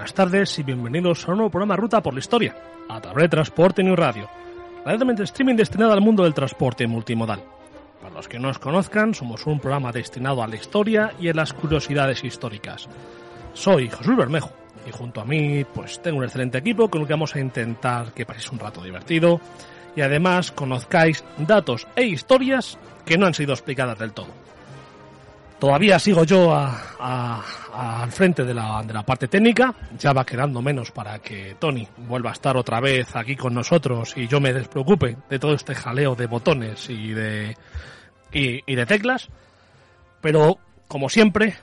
Buenas tardes y bienvenidos a un nuevo programa Ruta por la Historia, a través de Transporte New Radio, radialmente streaming destinado al mundo del transporte multimodal. Para los que no nos conozcan, somos un programa destinado a la historia y a las curiosidades históricas. Soy Jesús Bermejo y junto a mí pues tengo un excelente equipo con el que vamos a intentar que paséis un rato divertido y además conozcáis datos e historias que no han sido explicadas del todo. Todavía sigo yo al frente de la, de la parte técnica. Ya va quedando menos para que Tony vuelva a estar otra vez aquí con nosotros y yo me despreocupe de todo este jaleo de botones y de, y, de teclas. Pero, como siempre,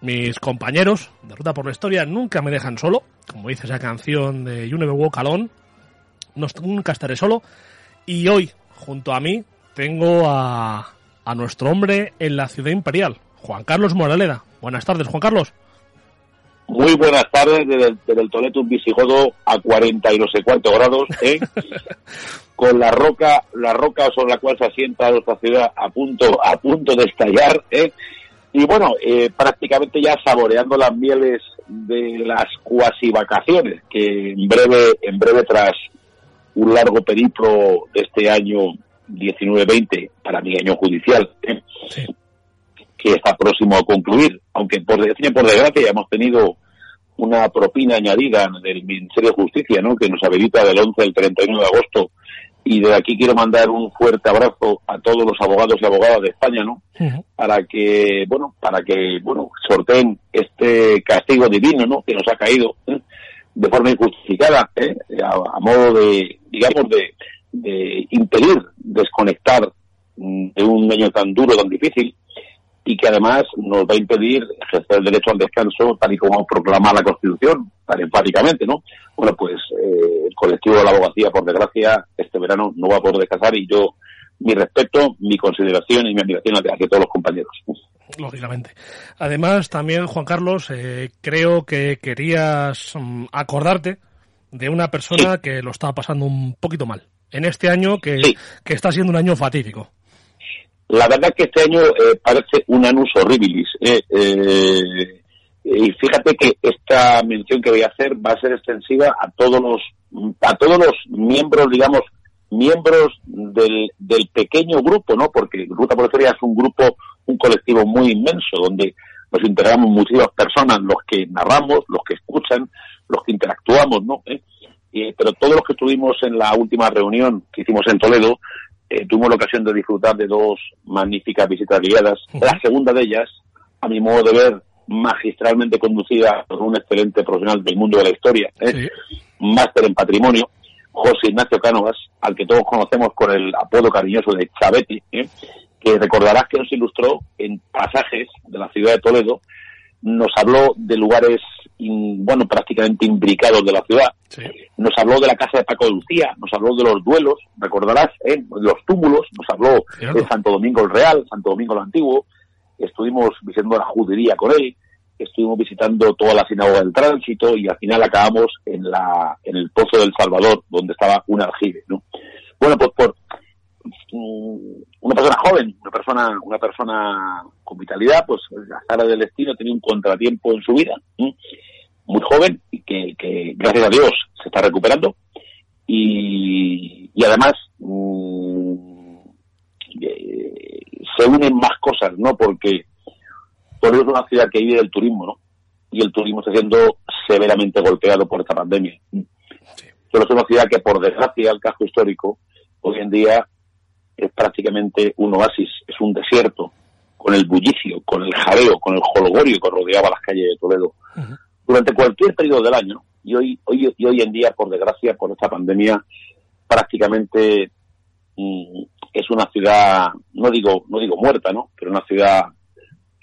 mis compañeros de Ruta por la Historia nunca me dejan solo. Como dice esa canción de You Never Walk Alone, nunca estaré solo. Y hoy, junto a mí, tengo a, a nuestro hombre en la ciudad imperial, Juan Carlos Moraleda. Buenas tardes, Juan Carlos. Muy buenas tardes desde el, desde el Visigodo a 40 y no sé cuántos grados, ¿eh? con la roca, la roca sobre la cual se asienta nuestra ciudad a punto, a punto de estallar, ¿eh? y bueno, eh, prácticamente ya saboreando las mieles de las cuasi vacaciones, que en breve, en breve tras un largo periplo de este año 19-20, para mi año judicial, ¿eh? Sí. que está próximo a concluir, aunque por desgracia, por desgracia ya hemos tenido una propina añadida del Ministerio de Justicia, ¿no? que nos habilita del 11 al 31 de agosto. Y de aquí quiero mandar un fuerte abrazo a todos los abogados y abogadas de España, ¿no? Para que, bueno, para que, bueno, sorteen este castigo divino, ¿no? Que nos ha caído ¿eh? de forma injustificada, ¿eh? a, a modo de, digamos, de, de impedir desconectar mm, de un año tan duro, tan difícil, y que además nos va a impedir ejercer el derecho al descanso tal y como proclama la Constitución, tan enfáticamente, ¿no? Bueno, pues eh, el colectivo de la abogacía, por desgracia, este verano no va a poder descansar y yo, mi respeto, mi consideración y mi admiración hacia todos los compañeros. Lógicamente. Además, también, Juan Carlos, eh, creo que querías mm, acordarte de una persona que lo está pasando un poquito mal. En este año que, Sí. que está siendo un año fatídico. La verdad que este año eh, parece un anus horribilis. eh, eh, y fíjate que esta mención que voy a hacer va a ser extensiva a todos los a todos los miembros, digamos, miembros del, del pequeño grupo, ¿no? Porque Ruta por es un grupo, un colectivo muy inmenso donde nos integramos muchísimas personas, los que narramos, los que escuchan, los que interactuamos, ¿no? ¿Eh? Y- pero todos los que estuvimos en la última reunión que hicimos en Toledo, eh, tuvimos la ocasión de disfrutar de dos magníficas visitas guiadas. La segunda de ellas, a mi modo de ver, magistralmente conducida por un excelente profesional del mundo de la historia, ¿eh? Sí. máster en patrimonio, José Ignacio Cánovas, al que todos conocemos con el apodo cariñoso de Chavetti, ¿eh? que recordarás que nos ilustró en pasajes de la ciudad de Toledo, nos habló de lugares, in- bueno, prácticamente imbricados de la ciudad, Sí. nos habló de la casa de Paco de Lucía, nos habló de los duelos, recordarás, ¿eh? los túmulos, nos habló Cierto. de Santo Domingo el Real, Santo Domingo el Antiguo, estuvimos visitando la judería con él, estuvimos visitando toda la sinagoga del tránsito y al final acabamos en la en el Pozo del Salvador, donde estaba un aljibe, ¿no? Bueno, pues por mm, una persona joven, una persona, una persona con vitalidad, pues la cara del destino tenía un contratiempo en su vida. Muy joven y que, que, gracias a Dios se está recuperando y, y además mm, eh, se unen más cosas, ¿no? Porque Toledo es una ciudad que vive del turismo, ¿no? Y el turismo está siendo severamente golpeado por esta pandemia. Solo es una ciudad que, por desgracia, el casco histórico, hoy en día es prácticamente un oasis, es un desierto, con el bullicio, con el jaleo, con el jolgorio que rodeaba las calles de Toledo. Durante cualquier periodo del año, y hoy, hoy, y hoy en día, por desgracia, por esta pandemia, prácticamente mm, es una ciudad, no digo, no digo muerta, ¿no? Pero una ciudad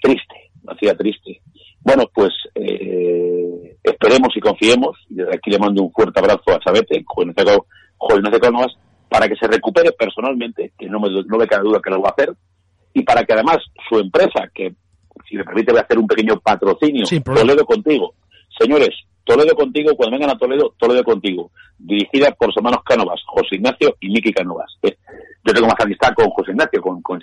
triste, una ciudad triste. Bueno, pues eh, esperemos y confiemos, y desde aquí le mando un fuerte abrazo a Chabete, joven de Cánovas, para que se recupere personalmente, que no me, no me cabe duda que lo va a hacer, y para que además su empresa, que si me permite voy a hacer un pequeño patrocinio, Toledo contigo. Señores, Toledo contigo, cuando vengan a Toledo, Toledo contigo. Dirigida por sus hermanos Cánovas, José Ignacio y Miki Cánovas. Eh, yo tengo más amistad con José Ignacio, con, con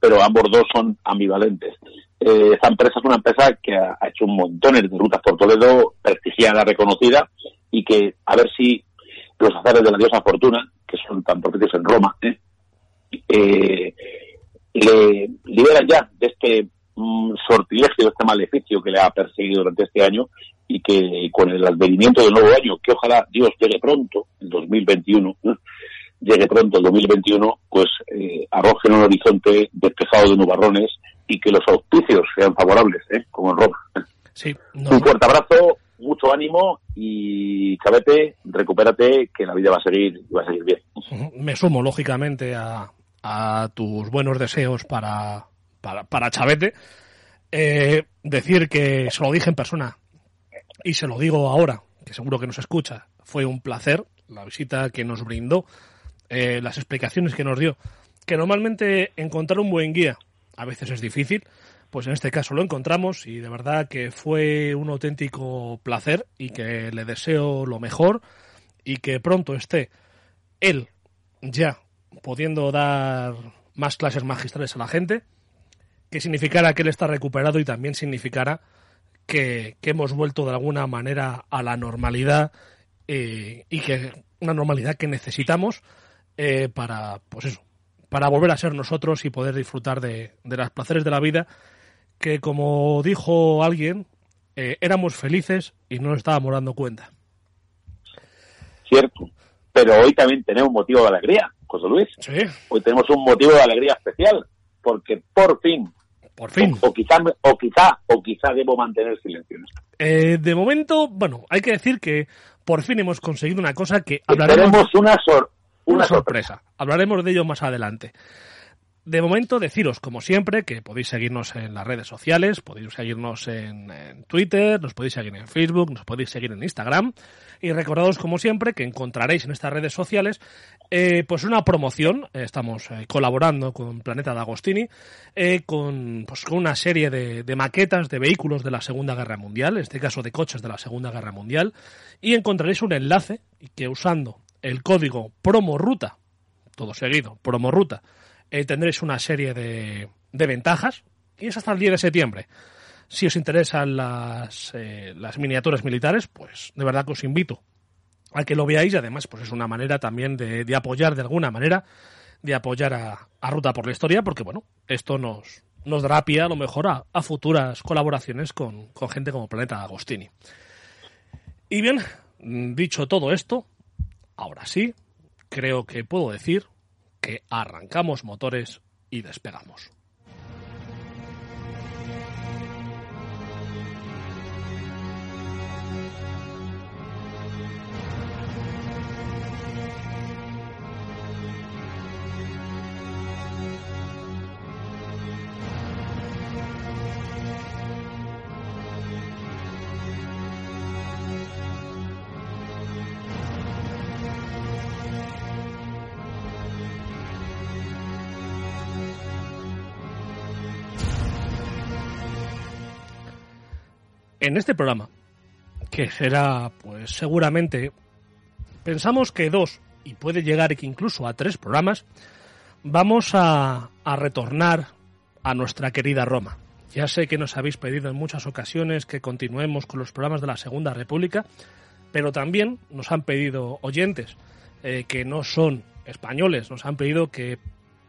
pero ambos dos son ambivalentes. Eh, esta empresa es una empresa que ha, hecho un montón de rutas por Toledo, prestigiada, reconocida, y que a ver si los azares de la diosa Fortuna, que son tan propicios en Roma, ¿eh? eh le liberan ya de este mm, sortilegio, este maleficio que le ha perseguido durante este año y que con el advenimiento del nuevo año, que ojalá Dios llegue pronto, el 2021, llegue pronto el 2021, pues eh, arroje en un horizonte despejado de nubarrones y que los auspicios sean favorables, ¿eh? como en Roma. Sí, Un fuerte abrazo, mucho ánimo y Chavete, recupérate, que la vida va a seguir, va a seguir bien. Me sumo, lógicamente, a, a tus buenos deseos para, para, para Chavete. Eh, decir que se lo dije en persona y se lo digo ahora, que seguro que nos escucha, fue un placer la visita que nos brindó, eh, las explicaciones que nos dio, que normalmente encontrar un buen guía a veces es difícil, pues en este caso lo encontramos y de verdad que fue un auténtico placer y que le deseo lo mejor y que pronto esté él ya pudiendo dar más clases magistrales a la gente, que significara que él está recuperado y también significara que, hemos vuelto de alguna manera a la normalidad eh, y que una normalidad que necesitamos eh, para, pues eso, para volver a ser nosotros y poder disfrutar de, de los placeres de la vida, que como dijo alguien, eh, éramos felices y no nos estábamos dando cuenta. Cierto, pero hoy también tenemos motivo de alegría, José Luis. Sí. Hoy tenemos un motivo de alegría especial, porque por fin por fin. O, quizá, o quizá, o quizá debo mantener silencio. Eh, de momento, bueno, hay que decir que por fin hemos conseguido una cosa que hablaremos. Una, sorpresa. Hablaremos de ello más adelante. De momento, deciros, como siempre, que podéis seguirnos en las redes sociales, podéis seguirnos en, Twitter, nos podéis seguir en Facebook, nos podéis seguir en Instagram. Y recordados, como siempre, que encontraréis en estas redes sociales eh, pues una promoción. estamos eh, colaborando con Planeta D'Agostini eh, con, pues, con una serie de, de, maquetas de vehículos de la Segunda Guerra Mundial, en este caso de coches de la Segunda Guerra Mundial. Y encontraréis un enlace que usando el código PROMORUTA, todo seguido, PROMORUTA, eh, tendréis una serie de, de, ventajas y es hasta el 10 de septiembre. Si os interesan las, eh, las miniaturas militares, pues de verdad que os invito a que lo veáis además pues es una manera también de, de apoyar de alguna manera, de apoyar a, a, Ruta por la Historia, porque bueno, esto nos, nos dará pie a lo mejor a, a futuras colaboraciones con, con gente como Planeta Agostini. Y bien, dicho todo esto, ahora sí, creo que puedo decir que arrancamos motores y despegamos. En este programa, que será, pues seguramente, pensamos que dos, y puede llegar incluso a tres programas, vamos a, a retornar a nuestra querida Roma. Ya sé que nos habéis pedido en muchas ocasiones que continuemos con los programas de la Segunda República, pero también nos han pedido oyentes eh, que no son españoles, nos han pedido que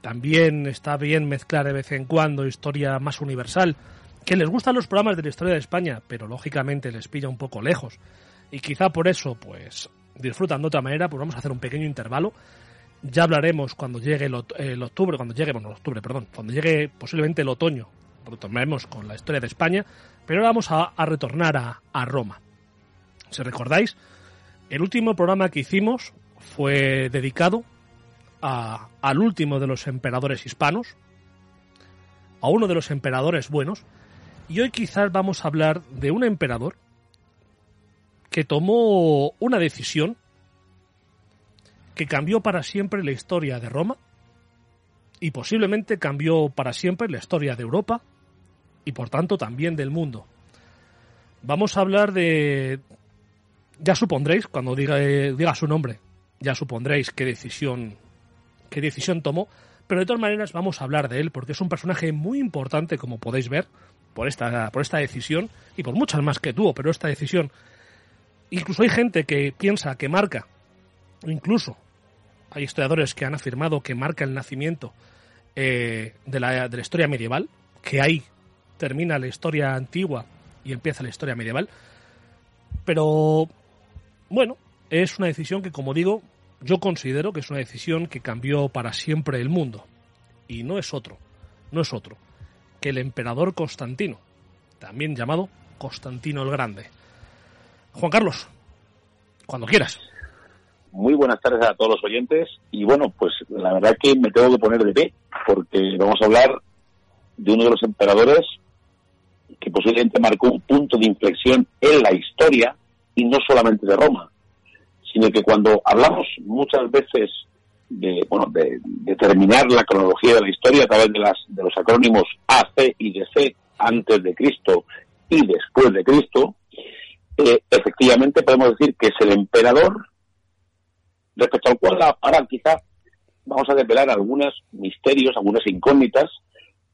también está bien mezclar de vez en cuando historia más universal que les gustan los programas de la historia de España, pero lógicamente les pilla un poco lejos. Y quizá por eso, pues, disfrutan de otra manera, pues vamos a hacer un pequeño intervalo. Ya hablaremos cuando llegue el, octubre, cuando llegue, bueno, el octubre, perdón, cuando llegue posiblemente el otoño, retomaremos con la historia de España, pero ahora vamos a, retornar a, a Roma. Si recordáis, el último programa que hicimos fue dedicado al último de los emperadores hispanos, a uno de los emperadores buenos, y hoy quizás vamos a hablar de un emperador que tomó una decisión que cambió para siempre la historia de Roma y posiblemente cambió para siempre la historia de Europa y por tanto también del mundo. Vamos a hablar de... Ya supondréis, cuando diga, diga su nombre, ya supondréis qué decisión, qué decisión tomó, pero de todas maneras vamos a hablar de él porque es un personaje muy importante, como podéis ver, por esta, por esta decisión y por muchas más que tuvo, pero esta decisión. Incluso hay gente que piensa que marca, incluso hay historiadores que han afirmado que marca el nacimiento eh, de, la, de la historia medieval, que ahí termina la historia antigua y empieza la historia medieval. Pero, bueno, es una decisión que, como digo, yo considero que es una decisión que cambió para siempre el mundo. Y no es otro, no es otro, que el emperador Constantino, también llamado Constantino el Grande. Juan Carlos, cuando quieras. Muy buenas tardes a todos los oyentes y bueno, pues la verdad que me tengo que poner de pie porque vamos a hablar de uno de los emperadores que posiblemente marcó un punto de inflexión en la historia y no solamente de Roma, sino que cuando hablamos muchas veces de, bueno, de, determinar la cronología de la historia a través de, las, de los acrónimos AC y DC, antes de Cristo y después de Cristo, eh, efectivamente podemos decir que es el emperador respecto al cual ahora quizá vamos a desvelar algunos misterios, algunas incógnitas,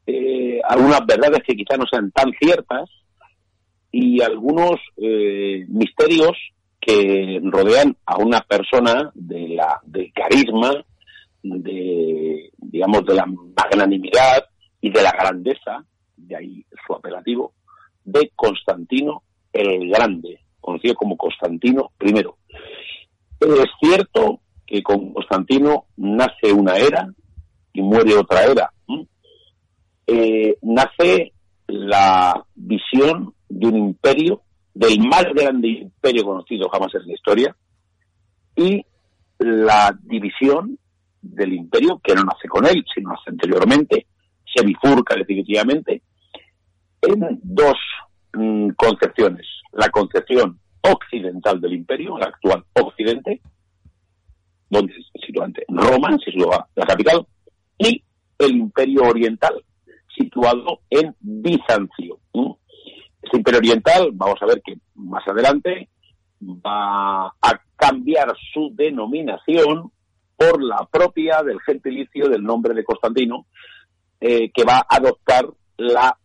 eh, algunas verdades que quizá no sean tan ciertas y algunos eh, misterios que rodean a una persona de la del carisma, de digamos de la magnanimidad y de la grandeza, de ahí su apelativo, de Constantino el Grande, conocido como Constantino I. Es cierto que con Constantino nace una era y muere otra era. Eh, nace la visión de un imperio del más grande imperio conocido jamás en la historia y la división del imperio, que no nace con él, sino nace anteriormente, se bifurca definitivamente en dos mm, concepciones. La concepción occidental del imperio, el actual occidente, donde se sitúa Roma, se sitúa la capital, y el imperio oriental, situado en Bizancio. Este imperio oriental, vamos a ver que más adelante va a cambiar su denominación por la propia del gentilicio del nombre de Constantino, eh, que va a adoptar la,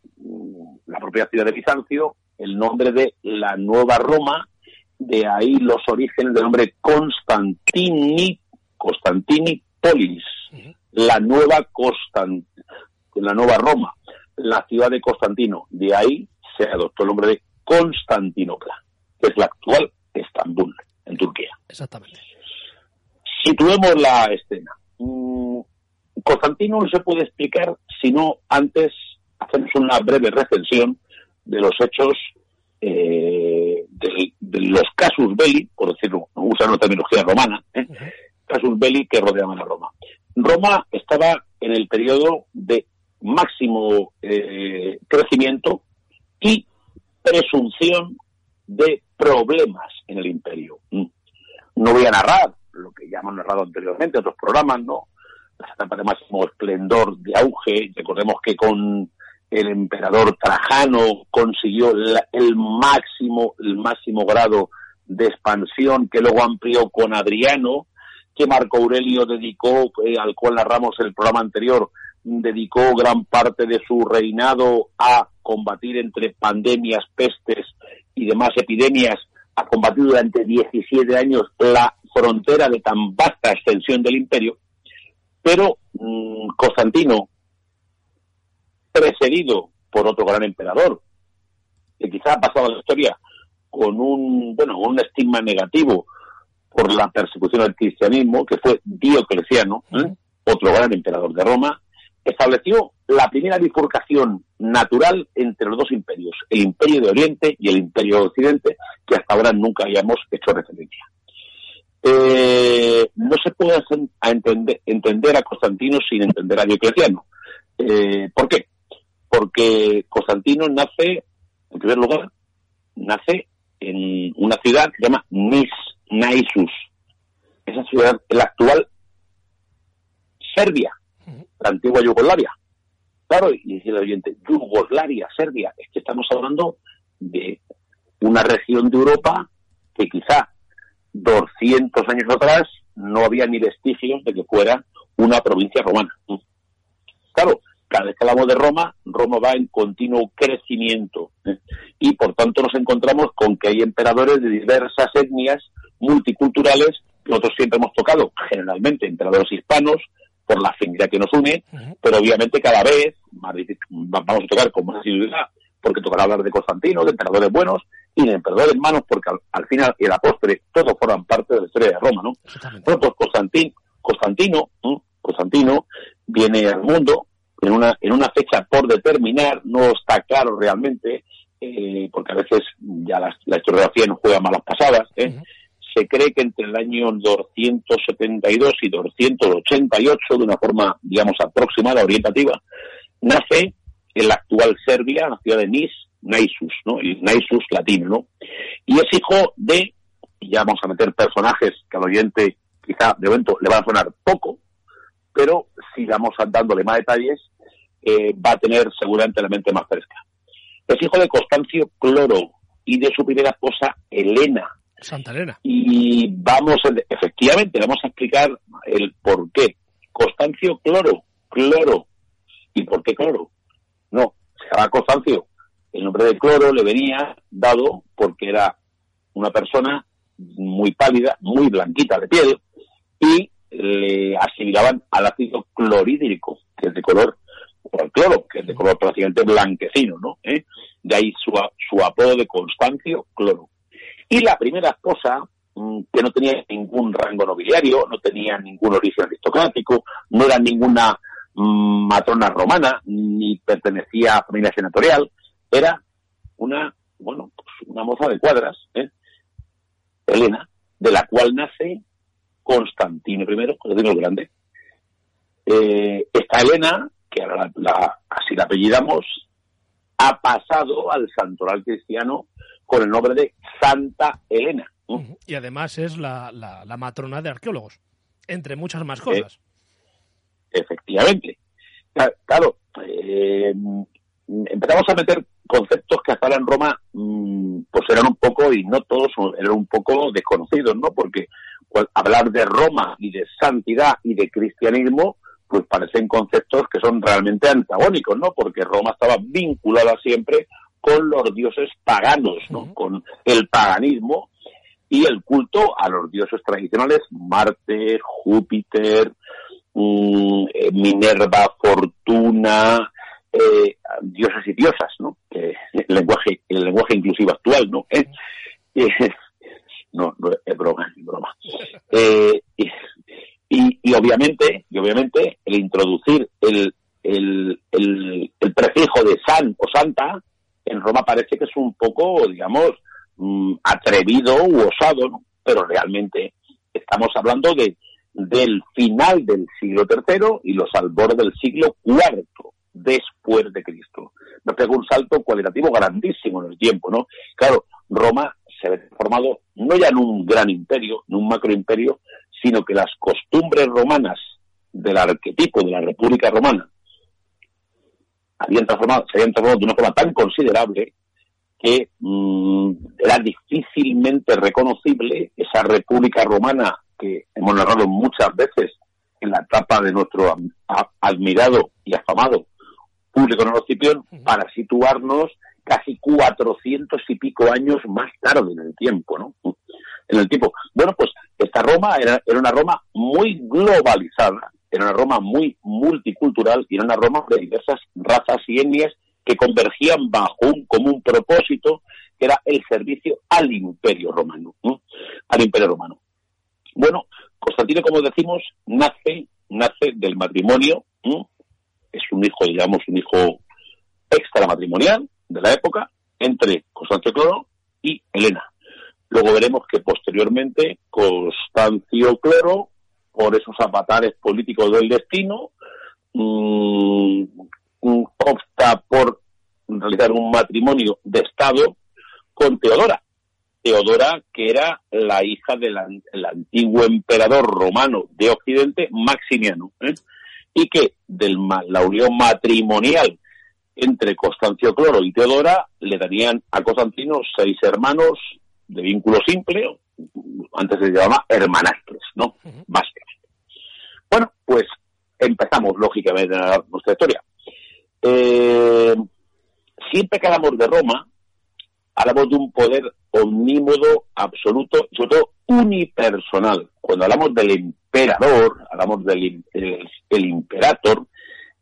la propia ciudad de Bizancio, el nombre de la Nueva Roma, de ahí los orígenes del nombre Constantini, Constantinipolis, la nueva Constant, la nueva Roma, la ciudad de Constantino, de ahí se adoptó el nombre de Constantinopla, que es la actual Estambul, en Turquía. Exactamente. Situemos la escena. Mm, Constantino no se puede explicar si no antes hacemos una breve recensión de los hechos eh, de, los casus belli, por decirlo, usar una terminología romana, ¿eh? casus belli que rodeaban a Roma. Roma estaba en el periodo de máximo eh, crecimiento y presunción de problemas en el imperio. Mm. No voy a narrar lo que ya hemos narrado anteriormente, otros programas, ¿no? Las etapas de máximo esplendor, de auge. Recordemos que con el emperador Trajano consiguió el máximo, el máximo grado de expansión que luego amplió con Adriano, que Marco Aurelio dedicó, eh, al cual narramos el programa anterior, dedicó gran parte de su reinado a combatir entre pandemias, pestes y demás epidemias, a combatir durante 17 años la frontera de tan vasta extensión del imperio, pero mm, Constantino, precedido por otro gran emperador, que quizá ha pasado a la historia con un, bueno, un estigma negativo por la persecución del cristianismo, que fue Diocleciano, ¿eh? otro gran emperador de Roma, estableció la primera bifurcación natural entre los dos imperios, el imperio de Oriente y el imperio de Occidente, que hasta ahora nunca habíamos hecho referencia. Eh, no se puede entender, entender a Constantino sin entender a Diocleciano. Eh, ¿Por qué? Porque Constantino nace, en primer lugar, nace en una ciudad que se llama Nis, Naisus. Esa ciudad es la actual Serbia, la antigua Yugoslavia. Claro, y dice el oyente, Yugoslavia, Serbia, es que estamos hablando de una región de Europa que quizá 200 años atrás no había ni vestigios de que fuera una provincia romana. Claro, cada vez que hablamos de Roma, Roma va en continuo crecimiento ¿eh? y por tanto nos encontramos con que hay emperadores de diversas etnias multiculturales que nosotros siempre hemos tocado, generalmente emperadores hispanos, por la afinidad que nos une, pero obviamente cada vez vamos a tocar con más asiduidad, porque tocará hablar de Constantino, de emperadores buenos y de emperadores malos, porque al, final y el apóstol todos forman parte de la historia de Roma, ¿no? Bueno, pues Constantino, Constantino, Constantino viene al mundo en una, en una fecha por determinar, no está claro realmente, eh, porque a veces ya la, historiografía nos juega malas pasadas, ¿eh? Se cree que entre el año 272 y 288, de una forma, digamos, aproximada, orientativa, nace en la actual Serbia, la ciudad de Nis, Naisus, ¿no? El Naisus latino, ¿no? Y es hijo de, y ya vamos a meter personajes que al oyente quizá de momento le van a sonar poco, pero si vamos dándole más detalles, eh, va a tener seguramente la mente más fresca. Es hijo de Constancio Cloro y de su primera esposa Elena. Santa Elena. Y vamos, efectivamente, vamos a explicar el por qué. Constancio Cloro, Cloro. ¿Y por qué Cloro? No, se llama Constancio. El nombre de Cloro le venía dado porque era una persona muy pálida, muy blanquita de piel, y le asimilaban al ácido clorhídrico, que es de color por el cloro, que es de color prácticamente blanquecino, ¿no? ¿Eh? De ahí su, su apodo de Constancio Cloro. Y la primera esposa, mm, que no tenía ningún rango nobiliario, no tenía ningún origen aristocrático, no era ninguna mm, matrona romana, ni pertenecía a familia senatorial, era una, bueno, pues una moza de cuadras, ¿eh? Elena, de la cual nace Constantino I, Constantino el Grande. Eh, esta Elena que ahora la, así la apellidamos, ha pasado al santoral cristiano con el nombre de Santa Elena. Y además es la, la, matrona de arqueólogos, entre muchas más cosas. efectivamente. Claro, eh, empezamos a meter conceptos que hasta ahora en Roma mm, pues eran un poco, y no todos eran un poco desconocidos, ¿no? Porque hablar de Roma y de santidad y de cristianismo pues parecen conceptos que son realmente antagónicos, ¿no? Porque Roma estaba vinculada siempre con los dioses paganos, ¿no? Con el paganismo y el culto a los dioses tradicionales, Marte, Júpiter, mm, eh, Minerva, Fortuna, eh, dioses y diosas, ¿no? el lenguaje, el lenguaje inclusivo actual, ¿no? Eh, no, no, es broma, es broma. Y, obviamente, y obviamente, el introducir el, el, el, prefijo de san o santa en Roma parece que es un poco, digamos, mm, atrevido u osado, ¿no? pero realmente estamos hablando de del final del siglo III y los albores del siglo IV después de Cristo. Nos pega un salto cualitativo grandísimo en el tiempo, ¿no? Claro, Roma se ha formado no ya en un gran imperio, en un macro imperio, sino que las costumbres romanas del arquetipo de la República Romana habían transformado, se habían transformado de una forma tan considerable que mm, era difícilmente reconocible esa República Romana que hemos narrado muchas veces en la etapa de nuestro admirado y afamado público en Escipión para situarnos casi cuatrocientos y pico años más tarde en el tiempo, ¿no? En el tiempo. Bueno, pues esta Roma era, era una Roma muy globalizada, era una Roma muy multicultural y era una Roma de diversas razas y etnias que convergían bajo un común propósito, que era el servicio al Imperio Romano, al Imperio Romano. Bueno, Constantino, como decimos, nace, nace del matrimonio, es un hijo, digamos, un hijo extramatrimonial, de la época entre Constancio Cloro y Elena. Luego veremos que posteriormente Constancio Cloro por esos avatares políticos del destino, mm, opta por realizar un matrimonio de Estado con Teodora. Teodora, que era la hija del antiguo emperador romano de Occidente, Maximiano, ¿eh? y que de la unión matrimonial entre Constancio Cloro y Teodora le darían a Constantino seis hermanos de vínculo simple, antes se llamaba hermanastres, ¿no? Básicamente. Bueno, pues empezamos, lógicamente, nuestra historia. Eh, siempre que hablamos de Roma, hablamos de un poder omnímodo, absoluto, sobre todo unipersonal. Cuando hablamos del emperador, hablamos del el, imperator,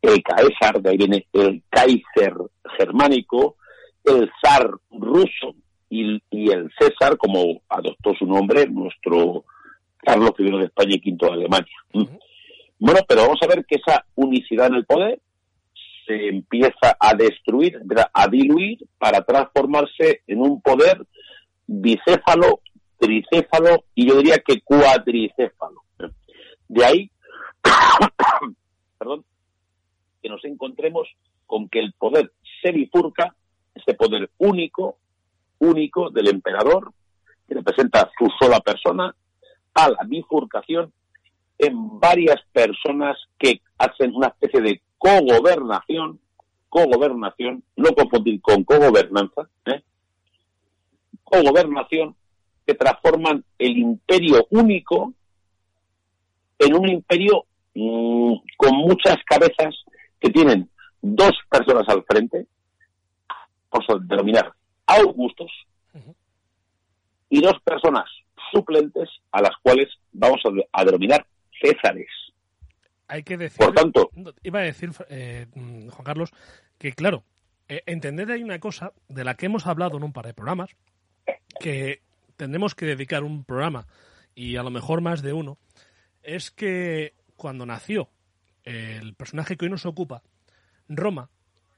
el Caesar, de ahí viene el Kaiser germánico, el zar ruso y, el César, como adoptó su nombre nuestro Carlos I de España y V de Alemania. Bueno, pero vamos a ver que esa unicidad en el poder se empieza a destruir, a diluir para transformarse en un poder bicéfalo, tricéfalo y yo diría que cuatricéfalo. De ahí, perdón, que nos encontremos con que el poder se bifurca, ese poder único, único del emperador, que representa su sola persona, a la bifurcación en varias personas que hacen una especie de cogobernación, cogobernación, no confundir con cogobernanza, ¿eh? cogobernación, que transforman el imperio único en un imperio mm, con muchas cabezas que tienen dos personas al frente, por denominar augustos, y dos personas suplentes a las cuales vamos a, denominar césares. Hay que decir, por tanto, iba a decir, eh, Juan Carlos, que claro, eh, entender hay una cosa de la que hemos hablado en un par de programas, que tendremos que dedicar un programa y a lo mejor más de uno, es que cuando nació el personaje que hoy nos ocupa, Roma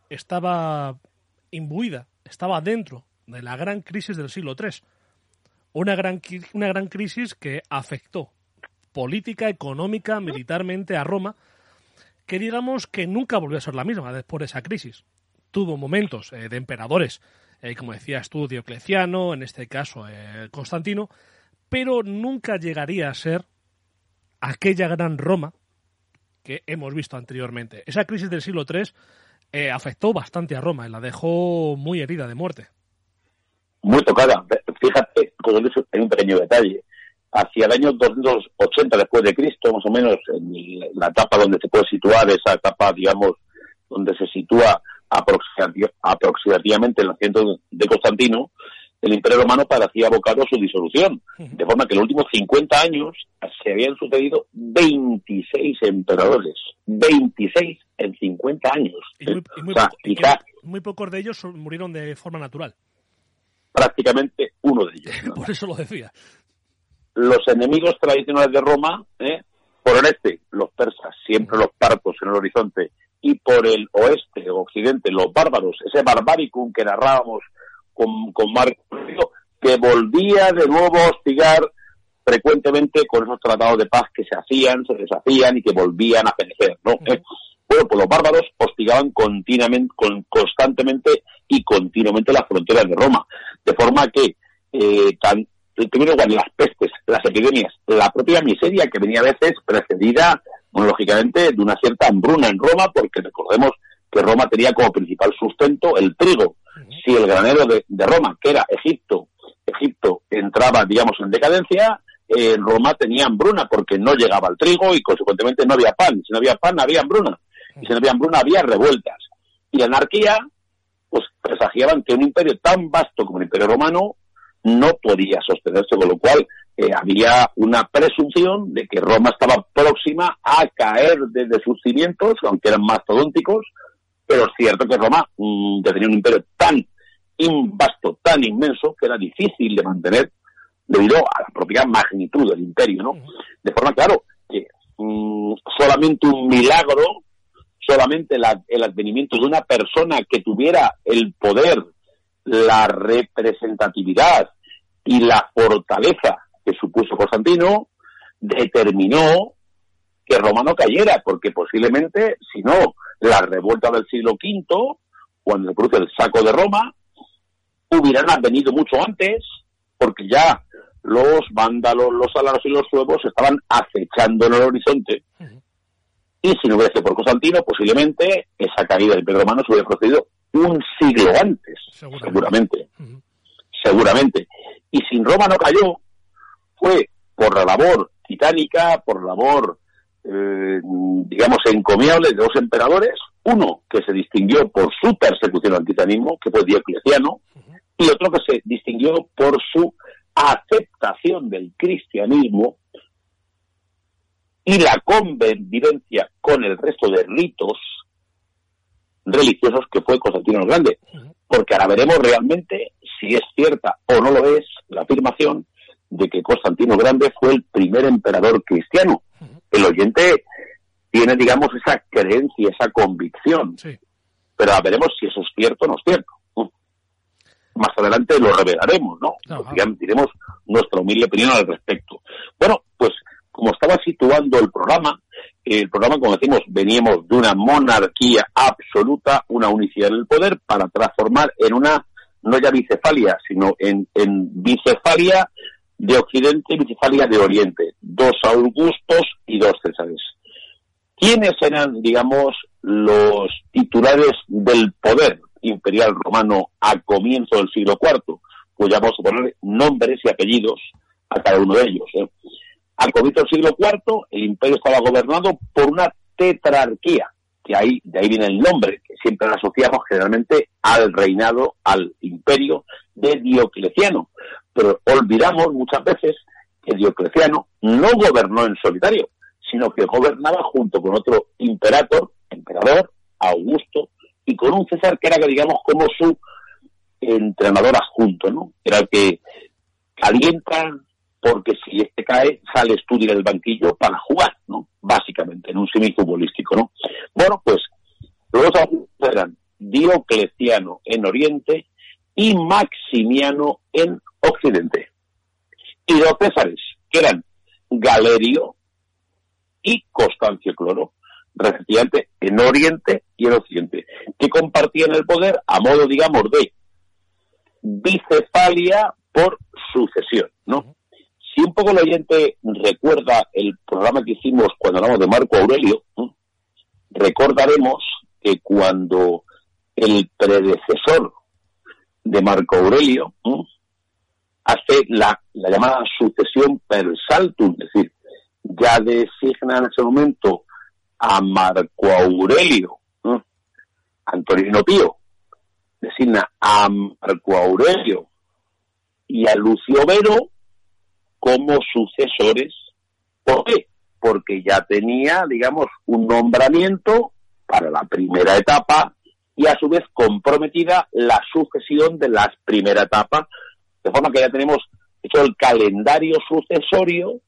estaba imbuida, estaba dentro de la gran crisis del siglo III. Una gran, una gran crisis que afectó política, económica, militarmente a Roma, que digamos que nunca volvió a ser la misma después de esa crisis. Tuvo momentos eh, de emperadores, eh, como decía tú, Diocleciano, en este caso eh, Constantino, pero nunca llegaría a ser aquella gran Roma que hemos visto anteriormente. Esa crisis del siglo III eh, afectó bastante a Roma y la dejó muy herida de muerte. Muy tocada. Fíjate, hay un pequeño detalle. Hacia el año 280 después de Cristo, más o menos, en la etapa donde se puede situar, esa etapa, digamos, donde se sitúa aproximadamente el nacimiento de Constantino, el Imperio Romano parecía abocado a su disolución. De forma que en los últimos 50 años se habían sucedido 26 emperadores. 26 en 50 años. muy, pocos de ellos murieron de forma natural. Prácticamente uno de ellos. Por eso lo decía. Los enemigos tradicionales de Roma, ¿eh? por el este, los persas, siempre los partos en el horizonte, y por el oeste, occidente, los bárbaros, ese barbaricum que narrábamos con, con Marco que volvía de nuevo a hostigar frecuentemente con esos tratados de paz que se hacían, se deshacían y que volvían a perecer, ¿no? Eh, bueno, pues los bárbaros hostigaban continuamente, con, constantemente y continuamente las fronteras de Roma, de forma que eh, tan, en primer lugar las pestes, las epidemias, la propia miseria que venía a veces precedida, lógicamente, de una cierta hambruna en Roma, porque recordemos que Roma tenía como principal sustento el trigo, si el granero de, Roma, que era Egipto, Egipto entraba, digamos, en decadencia, en Roma tenía hambruna porque no llegaba el trigo y consecuentemente no había pan. Si no había pan, había hambruna. Y si no había hambruna, había revueltas. Y la anarquía, pues presagiaban que un imperio tan vasto como el imperio romano no podía sostenerse, con lo cual eh, había una presunción de que Roma estaba próxima a caer desde sus cimientos, aunque eran mastodónticos, pero es cierto que Roma mm, ya tenía un imperio tan vasto, tan inmenso, que era difícil de mantener debido a la propia magnitud del imperio, ¿no? De forma, claro, que mm, solamente un milagro, solamente el advenimiento de una persona que tuviera el poder, la representatividad y la fortaleza que supuso Constantino, determinó que Roma no cayera, porque posiblemente, si no, la revuelta del siglo V, cuando se produce el saco de Roma, hubieran venido mucho antes, porque ya los vándalos, los alaros y los suevos estaban acechando en el horizonte. Y si no hubiese por Constantino, posiblemente esa caída del Imperio Romano se hubiera procedido un siglo antes, seguramente. Seguramente. Y si Roma no cayó, fue por la labor titánica, por la labor, eh, digamos, encomiable de dos emperadores, uno que se distinguió por su persecución al titanismo, que fue Diocleciano, y otro que se distinguió por su aceptación del cristianismo y la convivencia con el resto de ritos religiosos que fue Constantino el Grande. Porque ahora veremos realmente si es cierta o no lo es la afirmación de que Constantino Grande fue el primer emperador cristiano. El oyente tiene, digamos, esa creencia, esa convicción. Pero ahora veremos si eso es cierto o no es cierto. Más adelante lo revelaremos, ¿no? Ya diremos nuestra humilde opinión al respecto. Bueno, pues como estaba situando el programa, el programa, como decimos, veníamos de una monarquía absoluta, una unicidad en el poder, para transformar en una, no ya bicefalia, sino en, en bicefalia de Occidente y bicefalia de Oriente. Dos Augustos y dos Césares. ¿Quiénes eran, digamos, los titulares del poder imperial romano a comienzo del siglo IV? Pues ya vamos a poner nombres y apellidos a cada uno de ellos. ¿eh? Al comienzo del siglo IV, el imperio estaba gobernado por una tetrarquía, que ahí, de ahí viene el nombre, que siempre lo asociamos generalmente al reinado, al imperio de Diocleciano. Pero olvidamos muchas veces que Diocleciano no gobernó en solitario, sino que gobernaba junto con otro imperator, emperador, Augusto, y con un César que era, digamos, como su entrenador adjunto, ¿no? Era el que calienta, porque si este cae, sales tú del banquillo para jugar, ¿no? Básicamente, en un semifutbolístico, ¿no? Bueno, pues los dos eran Diocleciano en Oriente y Maximiano en Occidente. Y dos Césares, que eran Galerio y Constancio Cloro, respectivamente en Oriente y en Occidente, que compartían el poder a modo, digamos, de bicefalia por sucesión, ¿no? Si un poco el oyente recuerda el programa que hicimos cuando hablamos de Marco Aurelio, recordaremos que cuando el predecesor de Marco Aurelio hace la, llamada sucesión per saltum, es decir, ya designa en ese momento a Marco Aurelio, Antonino Pío, designa a Marco Aurelio y a Lucio Vero como sucesores. ¿Por qué? Porque ya tenía, digamos, un nombramiento para la primera etapa y a su vez comprometida la sucesión de la primera etapa, de forma que ya tenemos hecho el calendario sucesorio,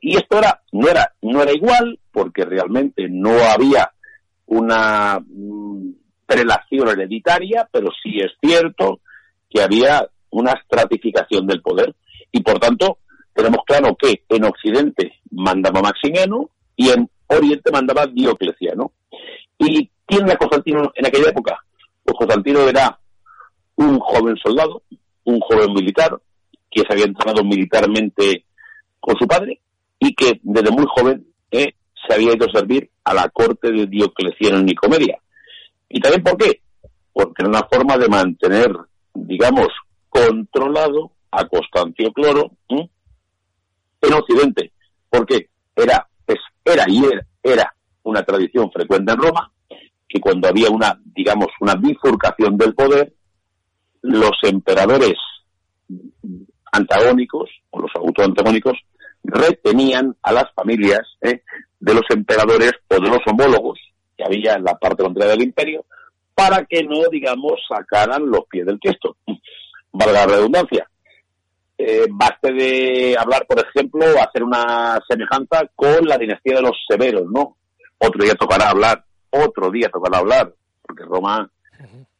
y esto era, no era, no era igual, porque realmente no había una mm, prelación hereditaria, pero sí es cierto que había una estratificación del poder. Y por tanto, tenemos claro que en Occidente mandaba Maximiano y en Oriente mandaba Diocleciano. ¿Y quién era Constantino en aquella época? Pues Constantino era un joven soldado, un joven militar, que se había entrenado militarmente con su padre y que desde muy joven eh, se había ido a servir a la corte de Diocleciano en Nicomedia. ¿Y también por qué? Porque era una forma de mantener, digamos, controlado a Constancio Cloro en Occidente, porque era, era y era, una tradición frecuente en Roma, que cuando había una, digamos, una bifurcación del poder, los emperadores antagónicos o los autoantagónicos retenían a las familias ¿eh? de los emperadores o de los homólogos que había en la parte contraria del imperio para que no, digamos, sacaran los pies del tiesto. Valga la redundancia. Eh, baste de hablar, por ejemplo, hacer una semejanza con la dinastía de los severos, ¿no? Otro día tocará hablar, otro día tocará hablar, porque Roma,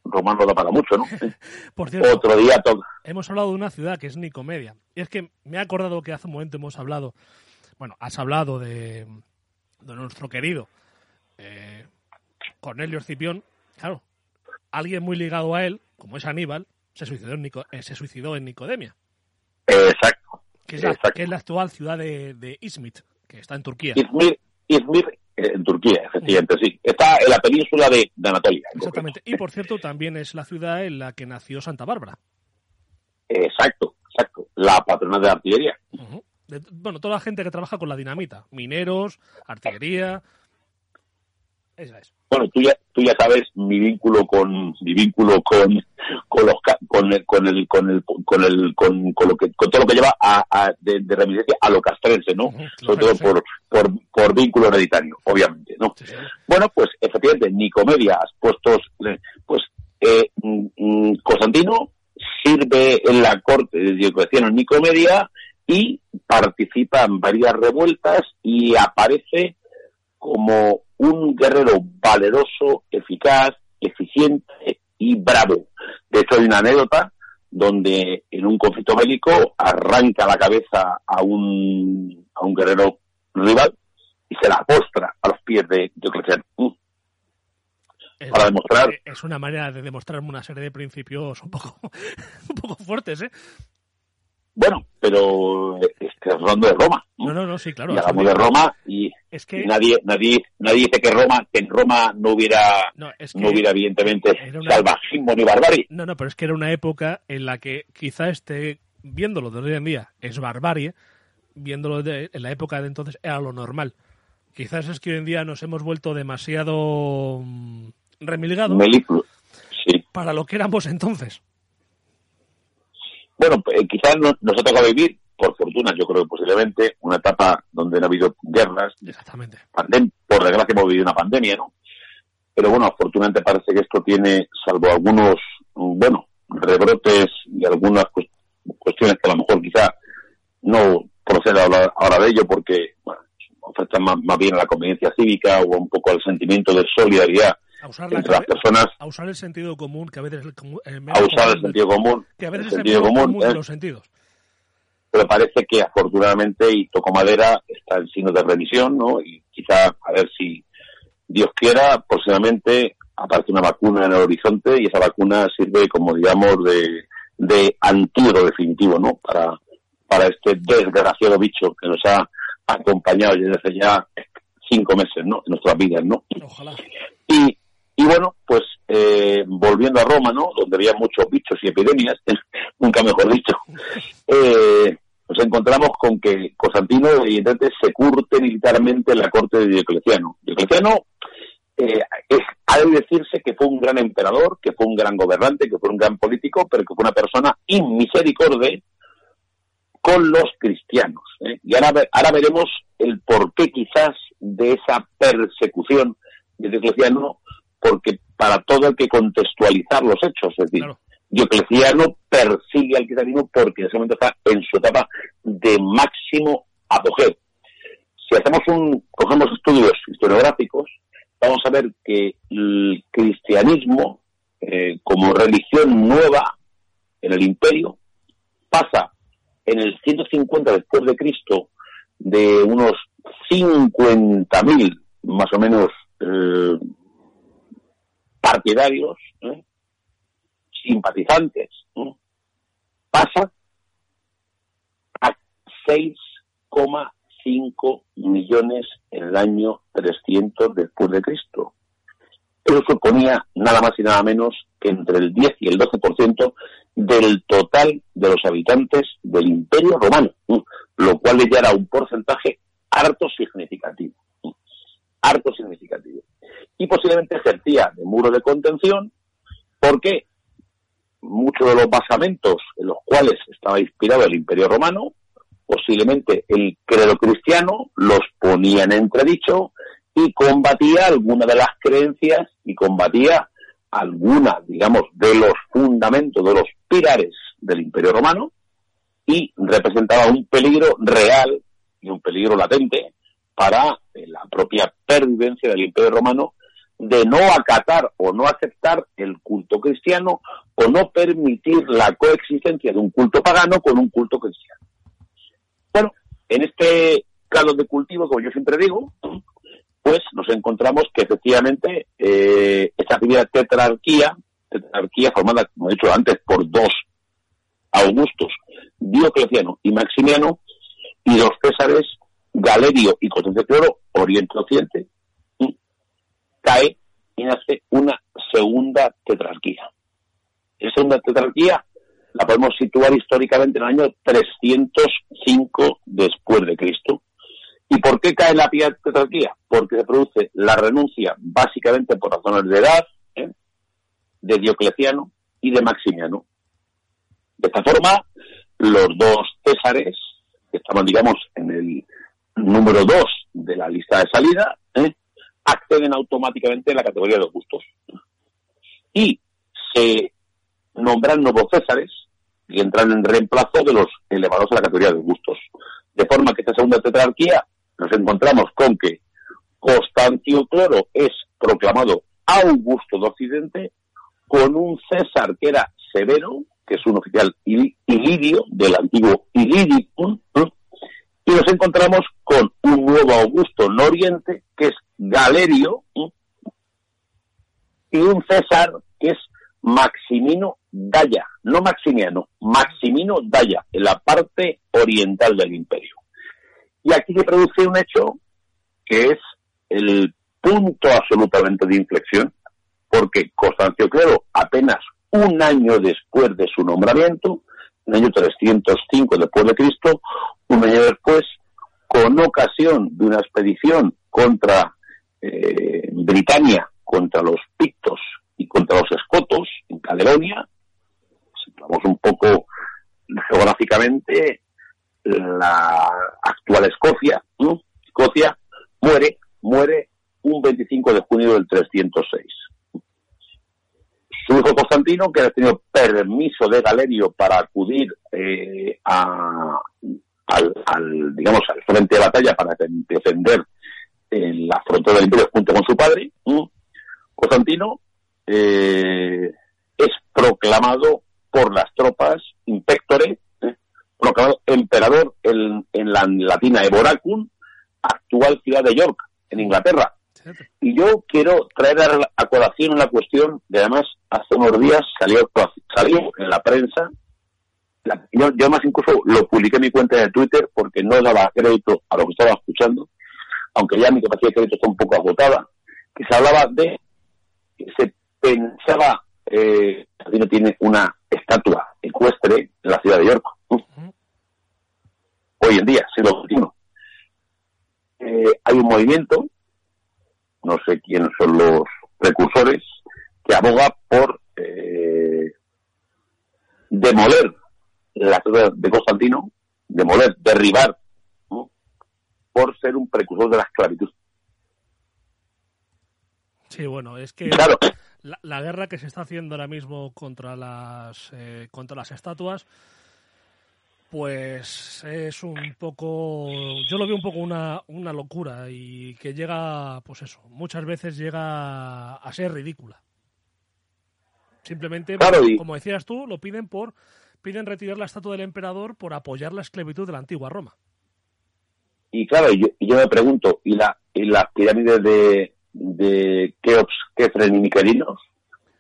Roma no da para mucho, ¿no? por cierto, otro día toca. Hemos hablado de una ciudad que es Nicomedia. Y es que me he acordado que hace un momento hemos hablado, bueno, has hablado de, de nuestro querido eh, Cornelio Escipión, claro, alguien muy ligado a él, como es Aníbal, se suicidó en, eh, se suicidó en Nicodemia. Exacto. Que es, la, que es la actual ciudad de, de, Izmit, que está en Turquía. Izmir, Izmir eh, en Turquía, efectivamente, sí. Está en la península de, de Anatolia. Exactamente. Y por cierto, también es la ciudad en la que nació Santa Bárbara. Exacto, exacto. La patrona de la artillería. bueno, toda la gente que trabaja con la dinamita. Mineros, artillería, bueno, tú ya, tú ya sabes mi vínculo con mi vínculo con con los con el con el con el con el con, lo que con todo lo que lleva a, de, de, reminiscencia a lo castrense, ¿no? Sobre todo por, por, por vínculo hereditario, obviamente, ¿no? Bueno, pues efectivamente, Nicomedias, puestos, pues eh, mm, mm, Constantino sirve en la corte de Diocleciano en Nicomedia y participa en varias revueltas y aparece como un guerrero valeroso, eficaz, eficiente y bravo. De hecho, hay una anécdota donde en un conflicto bélico arranca la cabeza a un, a un guerrero rival y se la postra a los pies de Diocleciano. Mm. Para demostrar. Es una manera de demostrar una serie de principios un poco, un poco fuertes, ¿eh? Bueno, pero estás hablando de Roma. No, no, no, sí, claro. Y hablamos de Roma y, nadie, nadie, nadie dice que Roma, que en Roma no hubiera, no, hubiera evidentemente salvajismo ni barbarie. No, no, pero es que era una época en la que quizá esté, viéndolo de hoy en día, es barbarie, viéndolo de, en la época de entonces era lo normal. Quizás es que hoy en día nos hemos vuelto demasiado mm, remilgados sí. para lo que éramos entonces. Bueno, eh, quizás nos, ha tocado vivir, por fortuna, yo creo que posiblemente, una etapa donde no ha habido guerras. Exactamente. por desgracia hemos vivido una pandemia, ¿no? Pero bueno, afortunadamente parece que esto tiene, salvo algunos, bueno, rebrotes y algunas cuestiones que a lo mejor quizá no proceda a hablar ahora de ello porque bueno, afectan más, más bien a la conveniencia cívica o un poco al sentimiento de solidaridad a usar las personas. A usar el sentido común, que a veces el, A usar el sentido común. Que a veces el sentido, común, de ¿eh? los sentidos. Pero parece que afortunadamente, y toco madera, está en signo de revisión, ¿no? Y quizá, a ver si Dios quiera, posiblemente aparece una vacuna en el horizonte y esa vacuna sirve como, digamos, de, de antídoto definitivo, ¿no? Para, para este desgraciado bicho que nos ha acompañado desde hace ya cinco meses, ¿no? En nuestras vidas, ¿no? Ojalá. Y, y bueno, pues eh, volviendo a Roma, ¿no? Donde había muchos bichos y epidemias, nunca mejor dicho, eh, nos encontramos con que Constantino evidentemente se curte militarmente en la corte de Diocleciano. Diocleciano eh, es, ha de decirse que fue un gran emperador, que fue un gran gobernante, que fue un gran político, pero que fue una persona inmisericordia con los cristianos. Y ahora, ahora veremos el porqué quizás de esa persecución de Diocleciano, porque para todo hay que contextualizar los hechos. Es decir, Diocleciano persigue al cristianismo porque en ese momento está en su etapa de máximo apogeo. Si hacemos un, cogemos estudios historiográficos, vamos a ver que el cristianismo, eh, como religión nueva en el imperio, pasa en el 150 después de Cristo de unos 50.000 más o menos eh, partidarios, ¿eh? simpatizantes, pasa a 6,5 millones en el año 300 después de Cristo. Eso suponía nada más y nada menos que entre el 10 y el 12% del total de los habitantes del Imperio Romano, lo cual ya era un porcentaje harto significativo harto significativo. Y posiblemente ejercía de muro de contención porque muchos de los basamentos en los cuales estaba inspirado el Imperio Romano, posiblemente el credo cristiano, los ponía en entredicho y combatía alguna de las creencias y combatía alguna, digamos, de los fundamentos, de los pilares del Imperio Romano y representaba un peligro real y un peligro latente para la propia pervivencia del Imperio Romano de no acatar o no aceptar el culto cristiano o no permitir la coexistencia de un culto pagano con un culto cristiano. Bueno, en este caldo de cultivo, como yo siempre digo, pues nos encontramos que efectivamente eh, esta primera tetrarquía, tetrarquía formada, como he dicho antes, por dos Augustos, Diocleciano y Maximiano, y los Césares, Galerio y Constancio Cloro, Oriente-Occidente, cae y nace una segunda tetrarquía. Esa segunda tetrarquía la podemos situar históricamente en el año 305 después de Cristo. ¿Y por qué cae la tetrarquía? Porque se produce la renuncia básicamente por razones de edad ¿eh? de Diocleciano y de Maximiano. De esta forma, los dos Césares, que estaban, digamos, en el número dos de la lista de salida, ¿eh? acceden automáticamente a la categoría de Augustos. Y se nombran nuevos Césares y entran en reemplazo de los elevados a la categoría de Augustos. De forma que esta segunda tetrarquía nos encontramos con que Constancio Cloro es proclamado Augusto de Occidente con un César que era Severo, que es un oficial ilidio del antiguo Ilidicum, y nos encontramos con un nuevo Augusto en Oriente, que es Galerio, y un César que es Maximino Daya, no Maximiano, Maximino Daya, en la parte oriental del imperio. Y aquí se produce un hecho que es el punto absolutamente de inflexión, porque Constancio Clero, apenas un año después de su nombramiento, en el año 305 después de Cristo, un año después, con ocasión de una expedición contra eh, Britania, contra los pictos y contra los escotos en Caledonia, situamos un poco geográficamente la actual Escocia, Escocia muere, muere un 25 de junio del 306 su hijo Constantino, que ha tenido permiso de Galerio para acudir eh, a, al, digamos, al frente de batalla para defender eh, la frontera del imperio junto con su padre, Constantino eh, es proclamado por las tropas impectore, proclamado emperador en, en la latina Eboracum, actual ciudad de York, en Inglaterra. Y yo quiero traer a, colación una cuestión de además hace unos días salió, salió en la prensa, yo, yo además incluso lo publiqué en mi cuenta de Twitter porque no daba crédito a lo que estaba escuchando, aunque ya mi capacidad de crédito está un poco agotada, que se hablaba de, que se pensaba, eh, no tiene una estatua ecuestre en la ciudad de York. Hoy en día, siglo XXI. Eh, hay un movimiento no sé quiénes son los precursores, que aboga por eh, demoler la ciudad de Constantino, demoler, derribar, por ser un precursor de la esclavitud. Sí, bueno, es que la, guerra que se está haciendo ahora mismo contra las eh, contra las estatuas pues es un poco, yo lo veo un poco una, una locura y que llega, pues eso, muchas veces llega a ser ridícula. Simplemente, como decías tú, lo piden por, piden retirar la estatua del emperador por apoyar la esclavitud de la antigua Roma. Y claro, yo, yo me pregunto, ¿y, la, y las pirámides de, de Keops, Kefren y Miquelinos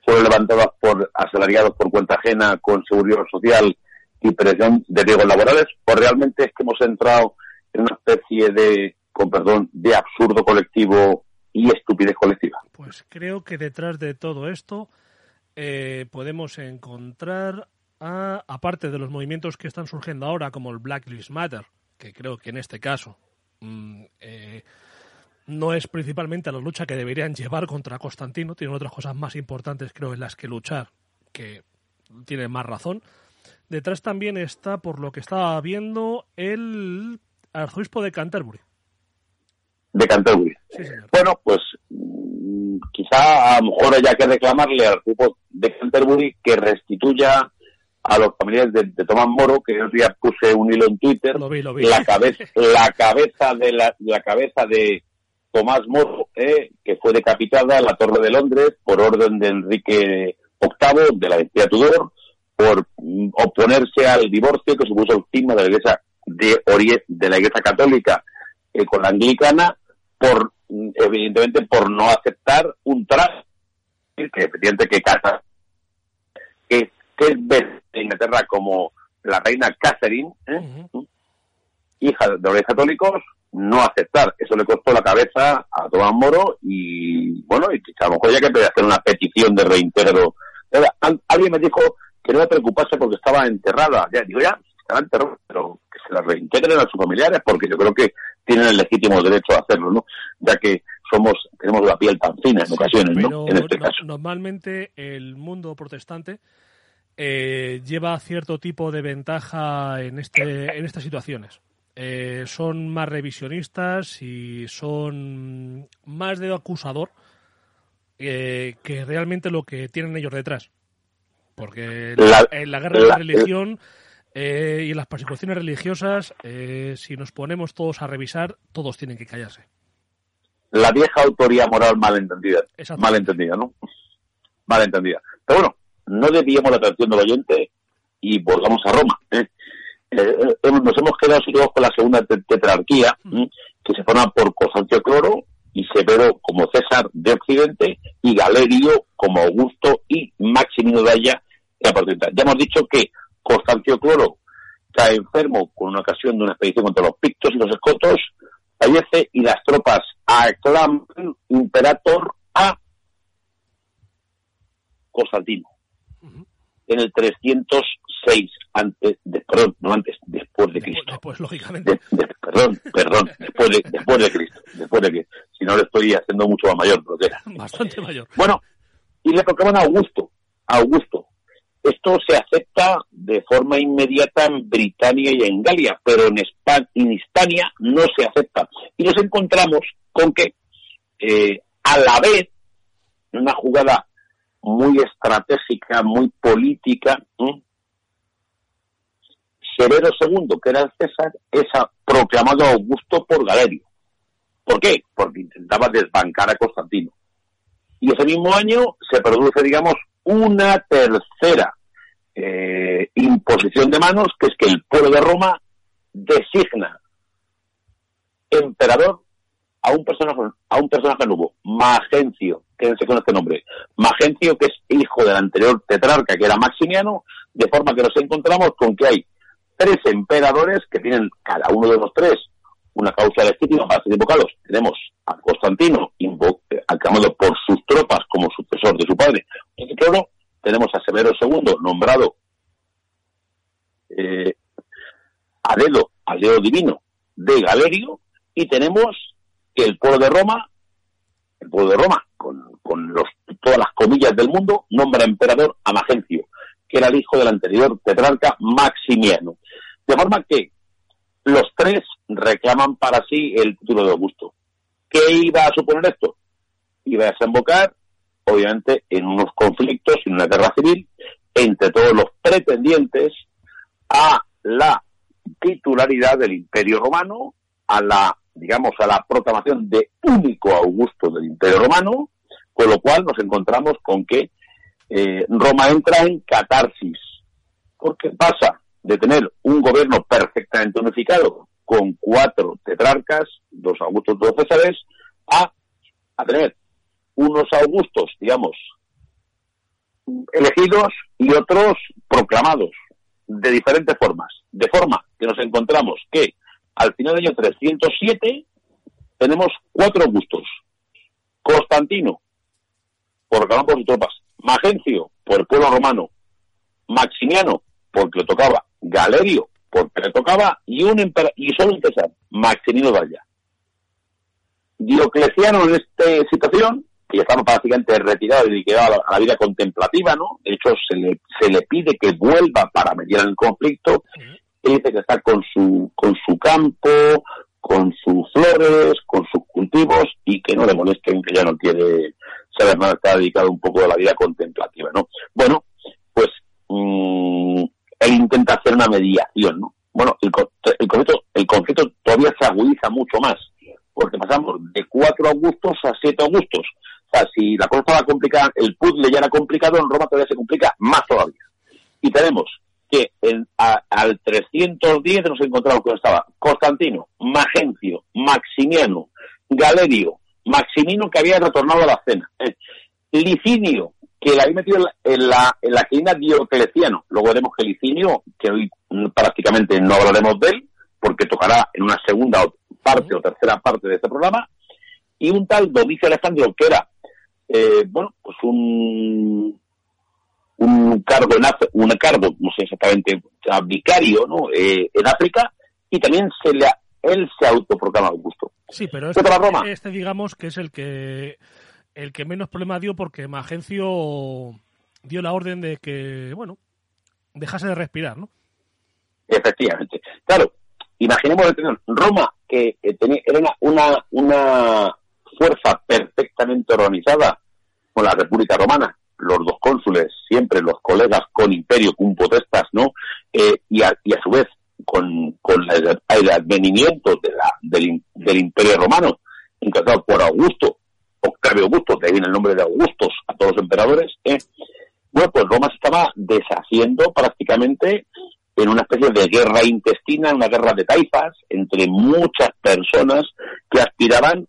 fueron levantadas por asalariados por cuenta ajena con seguridad social y presión de riesgos laborales o realmente es que hemos entrado en una especie de, con perdón, de absurdo colectivo y estupidez colectiva? Pues creo que detrás de todo esto eh, podemos encontrar, aparte de los movimientos que están surgiendo ahora, como el Black Lives Matter, que creo que en este caso mm, eh, no es principalmente la lucha que deberían llevar contra Constantino, tienen otras cosas más importantes, creo, en las que luchar, que tienen más razón. Detrás también está, por lo que estaba viendo, el arzobispo de Canterbury. De Canterbury. Bueno, pues mm, quizá a lo mejor haya que reclamarle al arzobispo de Canterbury que restituya a los familiares de, Tomás Moro, que el día puse un hilo en Twitter, la cabeza, la cabeza de la, la cabeza de Tomás Moro, eh, que fue decapitada en la Torre de Londres por orden de Enrique VIII de la dinastía Tudor, por oponerse al divorcio que supuso el fin de la Iglesia de, de la Iglesia Católica eh, con la Anglicana, por mm, evidentemente por no aceptar un traje que efectivamente que casa que, es ver en Inglaterra como la reina Catherine, ¿eh? hija de los católicos, no aceptar. Eso le costó la cabeza a Tomás Moro y, bueno, y a lo mejor ya que hacer una petición de reintegro. Alguien me dijo que no me preocupase porque estaba enterrada. Ya, digo, ya, estaba enterrada, pero que se la reintegren a sus familiares porque yo creo que tienen el legítimo derecho a hacerlo, ¿no? Ya que somos tenemos la piel tan fina en ocasiones, ¿no? En este caso. Normalmente el mundo protestante eh, lleva cierto tipo de ventaja en, este, en estas situaciones. Eh, son más revisionistas y son más de acusador eh, que realmente lo que tienen ellos detrás. Porque en la guerra de la religión y en las persecuciones religiosas, si nos ponemos todos a revisar, todos tienen que callarse. La vieja autoría moral malentendida. Malentendida, ¿no? Malentendida. Pero bueno, no debíamos la atención del oyente y volvamos a Roma. ¿eh? Eh, eh, nos hemos quedado situados con la segunda tetrarquía, que se forma por Constancio Cloro y Severo como César de Occidente y Galerio como Augusto y Maximino Daya Ya hemos dicho que Constancio Cloro cae enfermo con una ocasión de una expedición contra los pictos y los escotos, fallece y las tropas aclaman imperator a Constantino en el 306 antes, de, perdón, no antes, después de Cristo. Después, lógicamente. perdón, perdón, después de, después de Cristo, después de que, si no le estoy haciendo mucho más mayor, pero Bastante mayor. Bueno, y le proclaman a Augusto, Augusto. Esto se acepta de forma inmediata en Britania y en Galia, pero en, España, en Hispania no se acepta. Y nos encontramos con que, eh, a la vez, en una jugada muy estratégica, muy política. Severo II, que era el César, es proclamado Augusto por Galerio. ¿Por qué? Porque intentaba desbancar a Constantino. Y ese mismo año se produce, digamos, una tercera eh, imposición de manos, que es que el pueblo de Roma designa emperador a un personaje, a un personaje nuevo, Magencio, quédense con este nombre, Magencio, que es hijo del anterior tetrarca, que era Maximiano, de forma que nos encontramos con que hay tres emperadores que tienen cada uno de los tres una causa legítima para ser invocados. Tenemos a Constantino, aclamado por sus tropas como sucesor de su padre. Claro, tenemos a Severo II, nombrado eh, a divino de Galerio, y tenemos que el pueblo de Roma, el pueblo de Roma, con, los, todas las comillas del mundo, nombra emperador a Magencio, que era el hijo del anterior tetrarca Maximiano. De forma que los tres reclaman para sí el título de Augusto. ¿Qué iba a suponer esto? Iba a desembocar, obviamente, en unos conflictos, en una guerra civil, entre todos los pretendientes a la titularidad del Imperio Romano, a la digamos, a la proclamación de único Augusto del Imperio Romano, con lo cual nos encontramos con que eh, Roma entra en catarsis, porque pasa de tener un gobierno perfectamente unificado con cuatro tetrarcas, dos Augustos, dos Césares, a, a tener unos Augustos, digamos, elegidos y otros proclamados de diferentes formas, de forma que nos encontramos que al final del año 307 tenemos cuatro Augustos. Constantino, por por sus tropas. Magencio, por el pueblo romano. Maximiano, porque le tocaba. Galerio, porque le tocaba. Y, un y solo un César, Maximino Valla. Diocleciano en esta situación, que ya estaba prácticamente retirado y dedicado a la, vida contemplativa, ¿no? De hecho, se le, se le pide que vuelva para mediar el conflicto dice que está con su, con su campo, con sus flores, con sus cultivos y que no le molesten, que ya no quiere saber nada, está dedicado un poco a la vida contemplativa, ¿no? Bueno, pues mmm, él intenta hacer una mediación, ¿no? Bueno, el, el, conflicto, el conflicto todavía se agudiza mucho más, porque pasamos de cuatro augustos a siete augustos. O sea, si la cosa estaba complicada, el puzzle ya era complicado, en Roma todavía se complica más todavía. Y tenemos que en, al 310 nos encontramos con estaba Constantino, Magencio, Maximiano, Galerio, Maximino, que había retornado a la cena. ¿eh? Licinio, que la había metido en la, en la clina Diocleciano. Luego veremos que Licinio, que hoy prácticamente no hablaremos de él, porque tocará en una segunda parte o tercera parte de este programa, y un tal Domicio Alejandro, que era, eh, bueno, pues un, un cargo en un cargo, no sé exactamente, vicario, ¿no? Eh, en África, y también se le, él se autoproclama Augusto. Sí, pero este, este, digamos que es el que el que menos problema dio porque Magencio dio la orden de que, bueno, dejase de respirar, ¿no? Efectivamente. Claro, imaginemos Roma, que tenía, era una, una, fuerza perfectamente organizada con la República Romana, los dos cónsules, siempre los colegas con imperio, con potestas, ¿no? Eh, y, a, y a su vez con, con el, advenimiento de la, del, del imperio romano, encantado por Augusto, Octavio Augusto, de ahí viene el nombre de Augustos a todos los emperadores, ¿eh? bueno, pues Roma estaba deshaciendo prácticamente en una especie de guerra intestina, una guerra de taifas entre muchas personas que aspiraban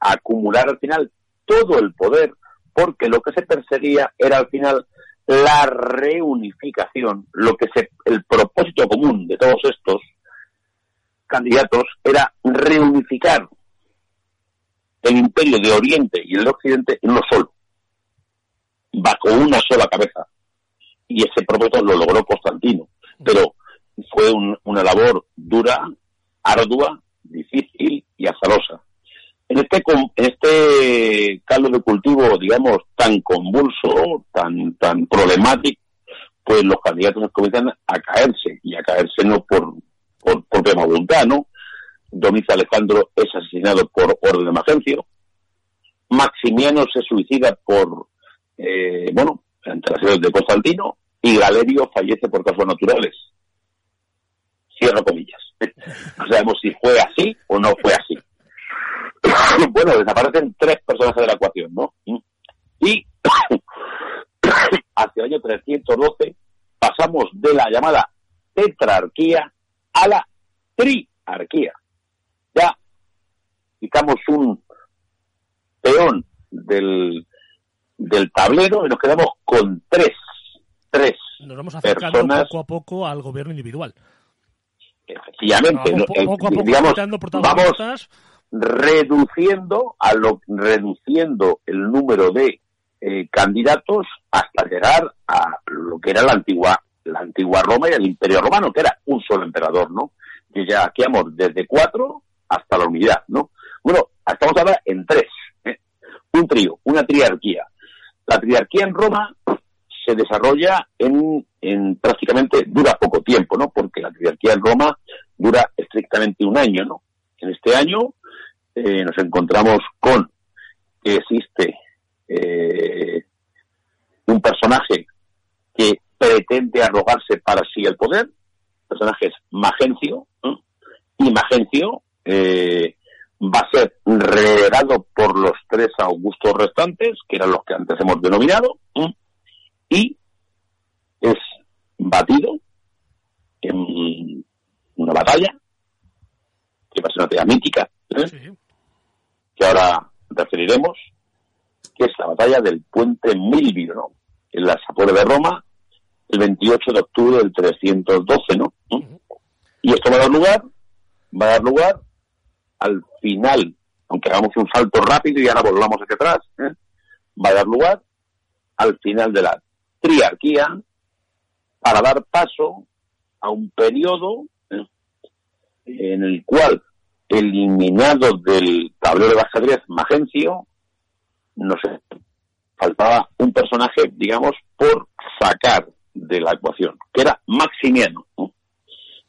a acumular al final todo el poder, porque lo que se perseguía era al final la reunificación, lo que se, el propósito común de todos estos candidatos era reunificar el imperio de Oriente y el de Occidente en uno solo, bajo una sola cabeza. Y ese propósito lo logró Constantino, pero fue una labor dura, ardua, difícil y azarosa. En este, este caldo de cultivo, digamos, tan convulso, tan, problemático, pues los candidatos comienzan a caerse, y a caerse no por, por propia voluntad, ¿no? Domicio Alejandro es asesinado por orden de Magencio. Maximiano se suicida por, eh, bueno, entre de Constantino. Y Galerio fallece por causas naturales. Cierro comillas. No sabemos si fue así o no fue así. Bueno, desaparecen tres personajes de la ecuación, ¿no? Y hacia el año 312 pasamos de la llamada tetrarquía a la triarquía ya quitamos un peón del, del tablero y nos quedamos con tres, tres nos vamos acercando poco a poco al gobierno individual. Efectivamente, digamos, vamos reduciendo a lo reduciendo el número de eh, candidatos hasta llegar a lo que era la antigua la antigua Roma y el Imperio Romano, que era un solo emperador, ¿no? Y ya aquí vamos desde cuatro hasta la unidad, ¿no? Bueno, estamos ahora en tres. ¿eh? Un trío, una triarquía. La triarquía en Roma se desarrolla en, en prácticamente, dura poco tiempo, ¿no? Porque la triarquía en Roma dura estrictamente un año, ¿no? En este año eh, nos encontramos con que existe eh, un personaje que pretende arrogarse para sí el poder, el personaje es Magencio, y Magencio eh, va a ser relegado por los tres Augustos restantes, que eran los que antes hemos denominado, y es batido en una batalla, que va a ser una batalla mítica, ¿eh? Que ahora referiremos, que es la batalla del puente Milvio, en las afueras de Roma, el 28 de octubre del 312, ¿no? Y esto va a dar lugar, va a dar lugar al final, aunque hagamos un salto rápido y ahora volvamos hacia atrás, ¿eh? va a dar lugar al final de la triarquía para dar paso a un periodo ¿eh? en el cual, eliminado del tablero de ajedrez Magencio, no sé, faltaba un personaje, digamos, por sacar de la ecuación, que era Maximiano.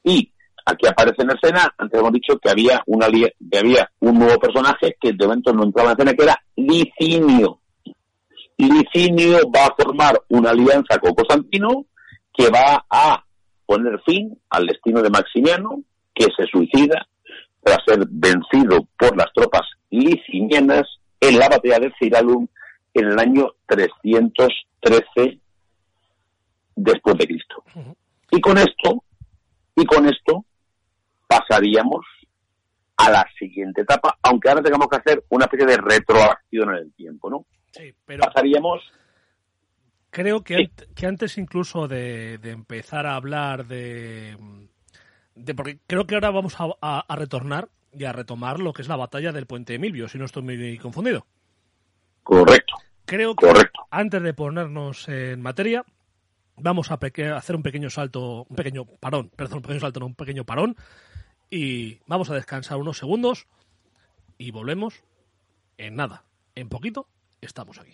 Y Aquí aparece en escena, antes hemos dicho que había, un nuevo personaje que de momento no entraba en escena, que era Licinio. Licinio va a formar una alianza con Constantino que va a poner fin al destino de Maximiano, que se suicida tras ser vencido por las tropas licinianas en la batalla de Ciralum en el año 313 después de Cristo. Y con esto, y con esto, pasaríamos a la siguiente etapa, aunque ahora tengamos que hacer una especie de retroacción en el tiempo, ¿no? Sí, pero Pasaríamos creo que, Sí. que antes incluso de, de empezar a hablar de, de... Porque creo que ahora vamos a, a- a retornar y a retomar lo que es la batalla del Puente de Milvio, si no estoy muy confundido. correcto, Creo que correcto. antes de ponernos en materia, vamos a hacer un pequeño salto, un pequeño parón, perdón, un pequeño salto, no, un pequeño parón, y vamos a descansar unos segundos y volvemos en nada, en poquito, estamos aquí.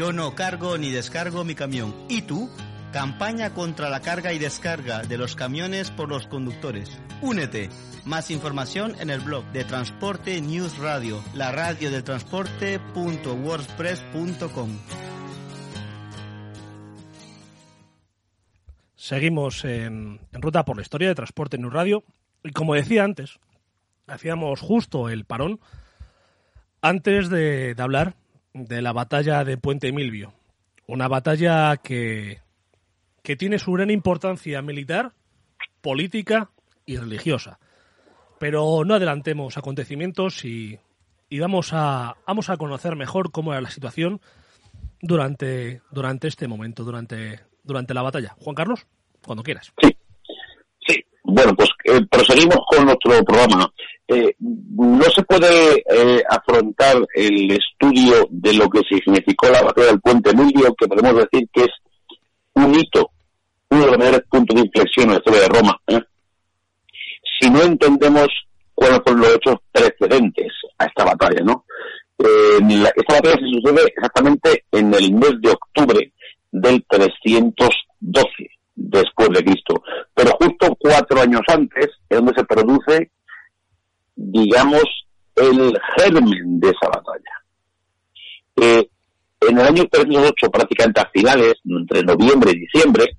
Yo no cargo ni descargo mi camión. ¿Y tú? Campaña contra la carga y descarga de los camiones por los conductores. Únete. Más información en el blog de Transporte News Radio, la radio del transporte.wordpress.com. Seguimos en, ruta por la historia de Transporte un Radio. Y como decía antes, hacíamos justo el parón antes de hablar de la batalla de Puente Milvio. Una batalla que, que tiene su gran importancia militar, política y religiosa. Pero no adelantemos acontecimientos y, y vamos, a, vamos a conocer mejor cómo era la situación durante, durante este momento, durante, durante la batalla. Juan Carlos, cuando quieras. Sí, sí. Bueno, pues eh, proseguimos con nuestro programa. Eh, no se puede eh, afrontar el estudio de lo que significó la batalla del puente Milvio, que podemos decir que es un hito, uno de los mayores puntos de inflexión en la historia de Roma. ¿eh? Si no entendemos cuáles son los hechos precedentes a esta batalla, ¿no? La- esta batalla se sucede exactamente en el mes de octubre del 312 después de Cristo. Pero justo cuatro años antes es donde se produce, digamos, el germen de esa batalla. Eh, en el año 308, prácticamente a finales, entre noviembre y diciembre,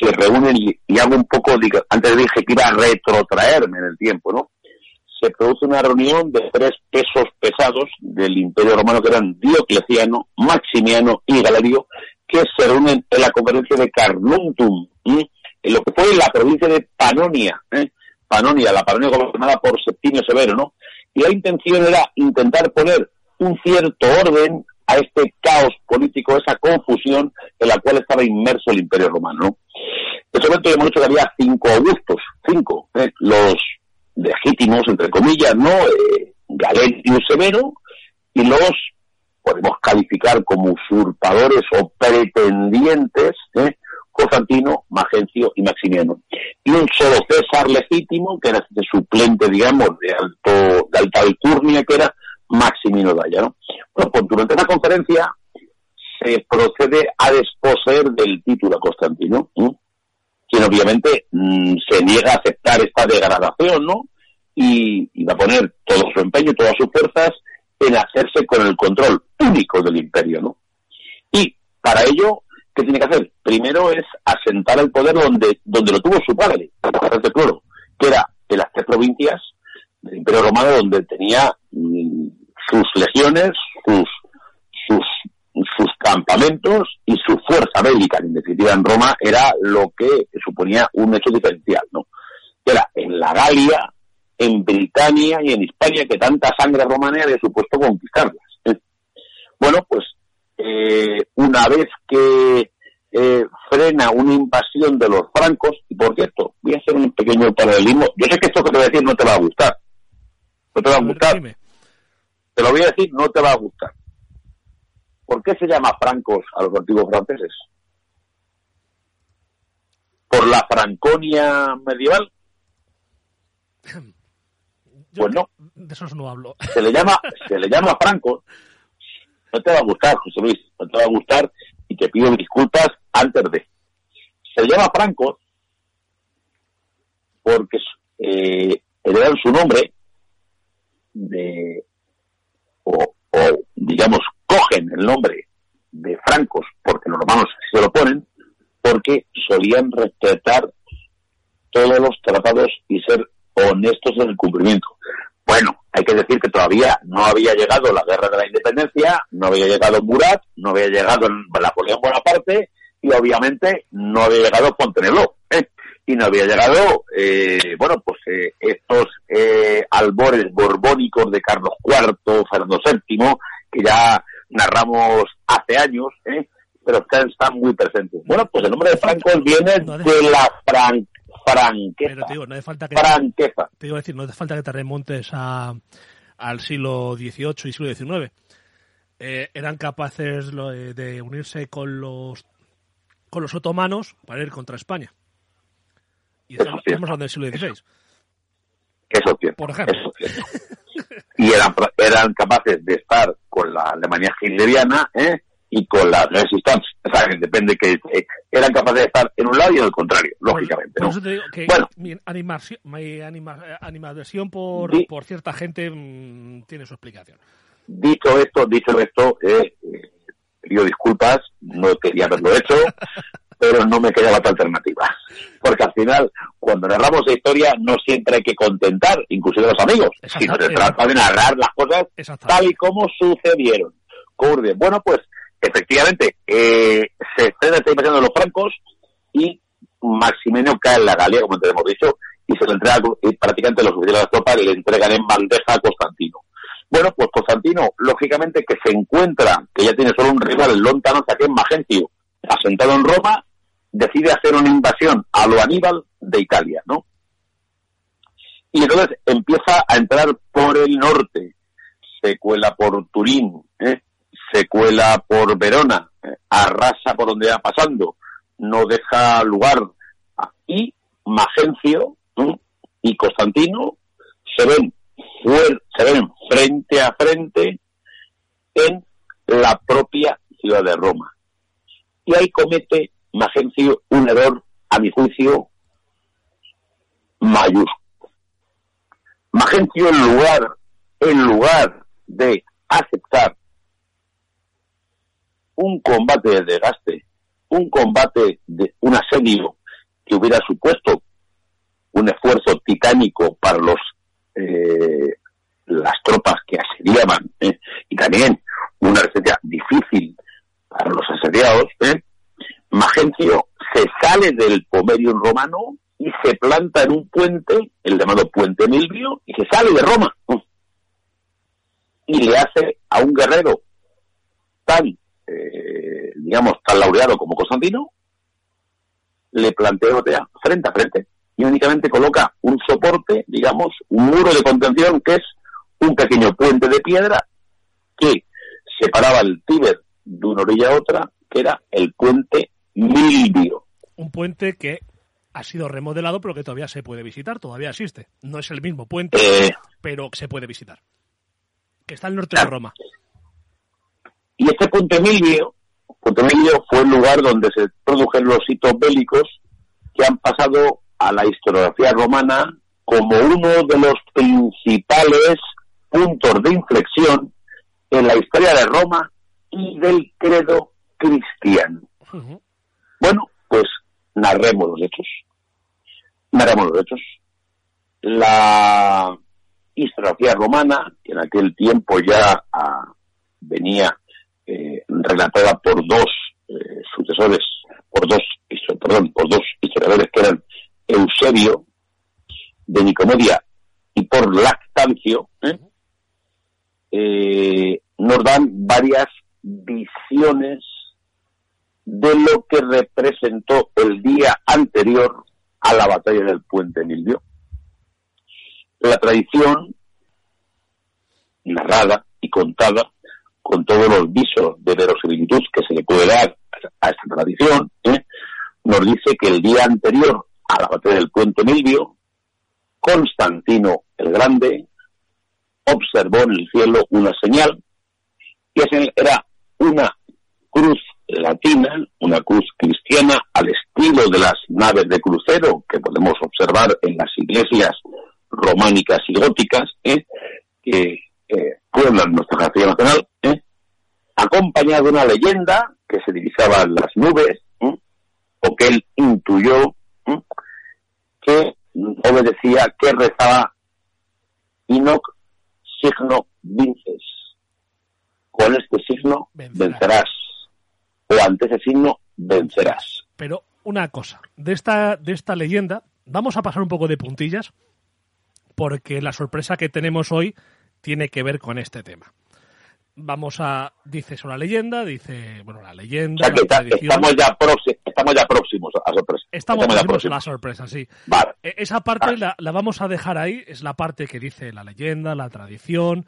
se reúnen y, hago un poco, diga- antes dije que iba a retrotraerme en el tiempo, ¿no? Se produce una reunión de tres pesos pesados del Imperio Romano que eran Diocleciano, Maximiano y Galerio, que se reúnen en la conferencia de Carnuntum, en lo que fue la provincia de Panonia, ¿eh? Panonia, la Panonia gobernada por Septimio Severo, ¿no? Y la intención era intentar poner un cierto orden a este caos político, esa confusión en la cual estaba inmerso el Imperio Romano, ¿no? En ese momento hemos dicho que había cinco augustos, cinco, ¿eh? los legítimos, entre comillas, ¿no? Eh, Severo y los podemos calificar como usurpadores o pretendientes, ¿eh? Constantino, Magencio y Maximiano. Y un solo César legítimo, que era este suplente, digamos, de alto, de alta alcurnia, que era Maximino Daya, ¿no? Bueno, pues durante la conferencia se procede a desposeer del título a Constantino, quien obviamente mm, se niega a aceptar esta degradación, ¿no? Y, y va a poner todo su empeño, todas sus fuerzas en hacerse con el control único del imperio, ¿no? Y para ello ¿qué tiene que hacer? Primero es asentar el poder donde, donde lo tuvo su padre, de Cloro, que era en las tres provincias del Imperio Romano donde tenía mm, sus legiones, sus, sus, sus campamentos y su fuerza bélica. En definitiva, en Roma era lo que suponía un hecho diferencial, ¿no? Era en la Galia, en Britania y en Hispania que tanta sangre romana había supuesto conquistarlas. ¿eh? Bueno, pues eh, una vez que eh, frena una invasión de los francos, y por cierto, voy a hacer un pequeño paralelismo, yo sé que esto que te voy a decir no te va a gustar, no te va a gustar, te lo voy a decir, no te va a gustar. ¿Por qué se llama francos a los antiguos franceses? ¿Por la Franconia medieval? pues no. De esos no hablo. Se le llama, se le llama francos no te va a gustar, José Luis, no te va a gustar y te pido disculpas antes de. Se llama Franco porque eh, heredaron su nombre de, o, digamos, cogen el nombre de francos porque los romanos se lo ponen, porque solían respetar todos los tratados y ser honestos en el cumplimiento. Bueno, hay que decir que todavía no había llegado la guerra de la independencia, no había llegado Murat, no había llegado Napoleón Bonaparte y obviamente no había llegado Fonteneló. ¿eh? Y no había llegado, eh, bueno, pues eh, estos eh, albores borbónicos de Carlos IV, Fernando VII, que ya narramos hace años, ¿eh? pero están, están muy presentes. Bueno, pues el nombre de Franco viene de la Fran franqueza. Pero te digo, no hace falta que franqueza. Te, digo decir, no hace falta que te remontes a, al siglo XVIII y siglo XIX. Eh, eran capaces de unirse con los con los otomanos para ir contra España. Y estamos, hablando del siglo XVI. Eso es Por ejemplo. y eran, eran capaces de estar con la Alemania hitleriana, ¿eh? Y con la resistencia. O sea, depende que eh, eran capaces de estar en un lado y en el contrario, lógicamente. Por, eso te digo que bueno, mi, animación, mi animadversión por, por cierta gente mm, tiene su explicación. Dicho esto, dicho esto, eh, eh, pido disculpas, no quería haberlo hecho, pero no me quedaba otra alternativa. Porque al final, cuando narramos la historia, no siempre hay que contentar, inclusive a los amigos, sino se trata de narrar las cosas tal y como sucedieron. Bueno, pues efectivamente, eh, se estrena esta invasión de los francos y Maximino cae en la Galia, como te hemos dicho, y se le entrega y prácticamente los oficiales de las tropas le entregan en bandeja a Constantino. Bueno, pues Constantino, lógicamente que se encuentra, que ya tiene solo un rival, el Lontano, que es Magencio, asentado en Roma, decide hacer una invasión a lo Aníbal de Italia, ¿no? Y entonces empieza a entrar por el norte, se cuela por Turín, ¿eh? Se cuela por Verona, arrasa por donde va pasando, no deja lugar. Y Magencio y Constantino se ven, se ven frente a frente en la propia ciudad de Roma. Y ahí comete Magencio un error, a mi juicio, mayúsculo. Magencio en lugar, en lugar de aceptar un combate de desgaste, un combate de un asedio que hubiera supuesto un esfuerzo titánico para los eh, las tropas que asediaban ¿eh? y también una resistencia difícil para los asediados, ¿eh? Magencio se sale del Pomerium romano y se planta en un puente, el llamado Puente Milvio, y se sale de Roma. Y le hace a un guerrero tan eh, digamos, tan laureado como Constantino, le plantea frente a frente y únicamente coloca un soporte, digamos, un muro de contención que es un pequeño puente de piedra que separaba el Tíber de una orilla a otra, que era el puente Milvio. un puente que ha sido remodelado, pero que todavía se puede visitar, todavía existe. No es el mismo puente, Eh, pero se puede visitar. Que está al norte de Roma. Y este Punto Emilio, Punto Emilio fue el lugar donde se produjeron los hitos bélicos que han pasado a la historiografía romana como uno de los principales puntos de inflexión en la historia de Roma y del credo cristiano. Bueno, pues narremos los hechos. Narremos los hechos. La historiografía romana, que en aquel tiempo ya ah, venía eh, relatada por dos eh, sucesores, por dos, perdón, por dos historiadores que eran Eusebio de Nicomedia y por Lactancio. Eh, nos dan varias visiones de lo que representó el día anterior a la batalla del puente Milvio. La tradición narrada y contada con todos los visos de verosimilitud que se le puede dar a esta tradición, ¿eh? nos dice que el día anterior a la batalla del puente Milvio, Constantino el Grande observó en el cielo una señal, señal era una cruz latina, una cruz cristiana al estilo de las naves de crucero que podemos observar en las iglesias románicas y góticas, ¿eh? que eh, pueblan nuestra geografía nacional, ¿eh? acompañada de una leyenda que se divisaba en las nubes, ¿eh? o que él intuyó, que obedecía, que rezaba Inoc signo vinces. Con este signo Vencerás. vencerás. O ante ese signo vencerás. Pero una cosa, de esta, de esta leyenda, vamos a pasar un poco de puntillas, porque la sorpresa que tenemos hoy tiene que ver con este tema. Vamos a, dice eso la leyenda, dice, bueno, la O leyenda, sea la está- estamos, ya próximos, estamos ya próximos a sorpresa. Estamos ya próximos a la sorpresa, sí. Vale. E- Esa parte la, la vamos a dejar ahí, es la parte que dice la leyenda, la tradición,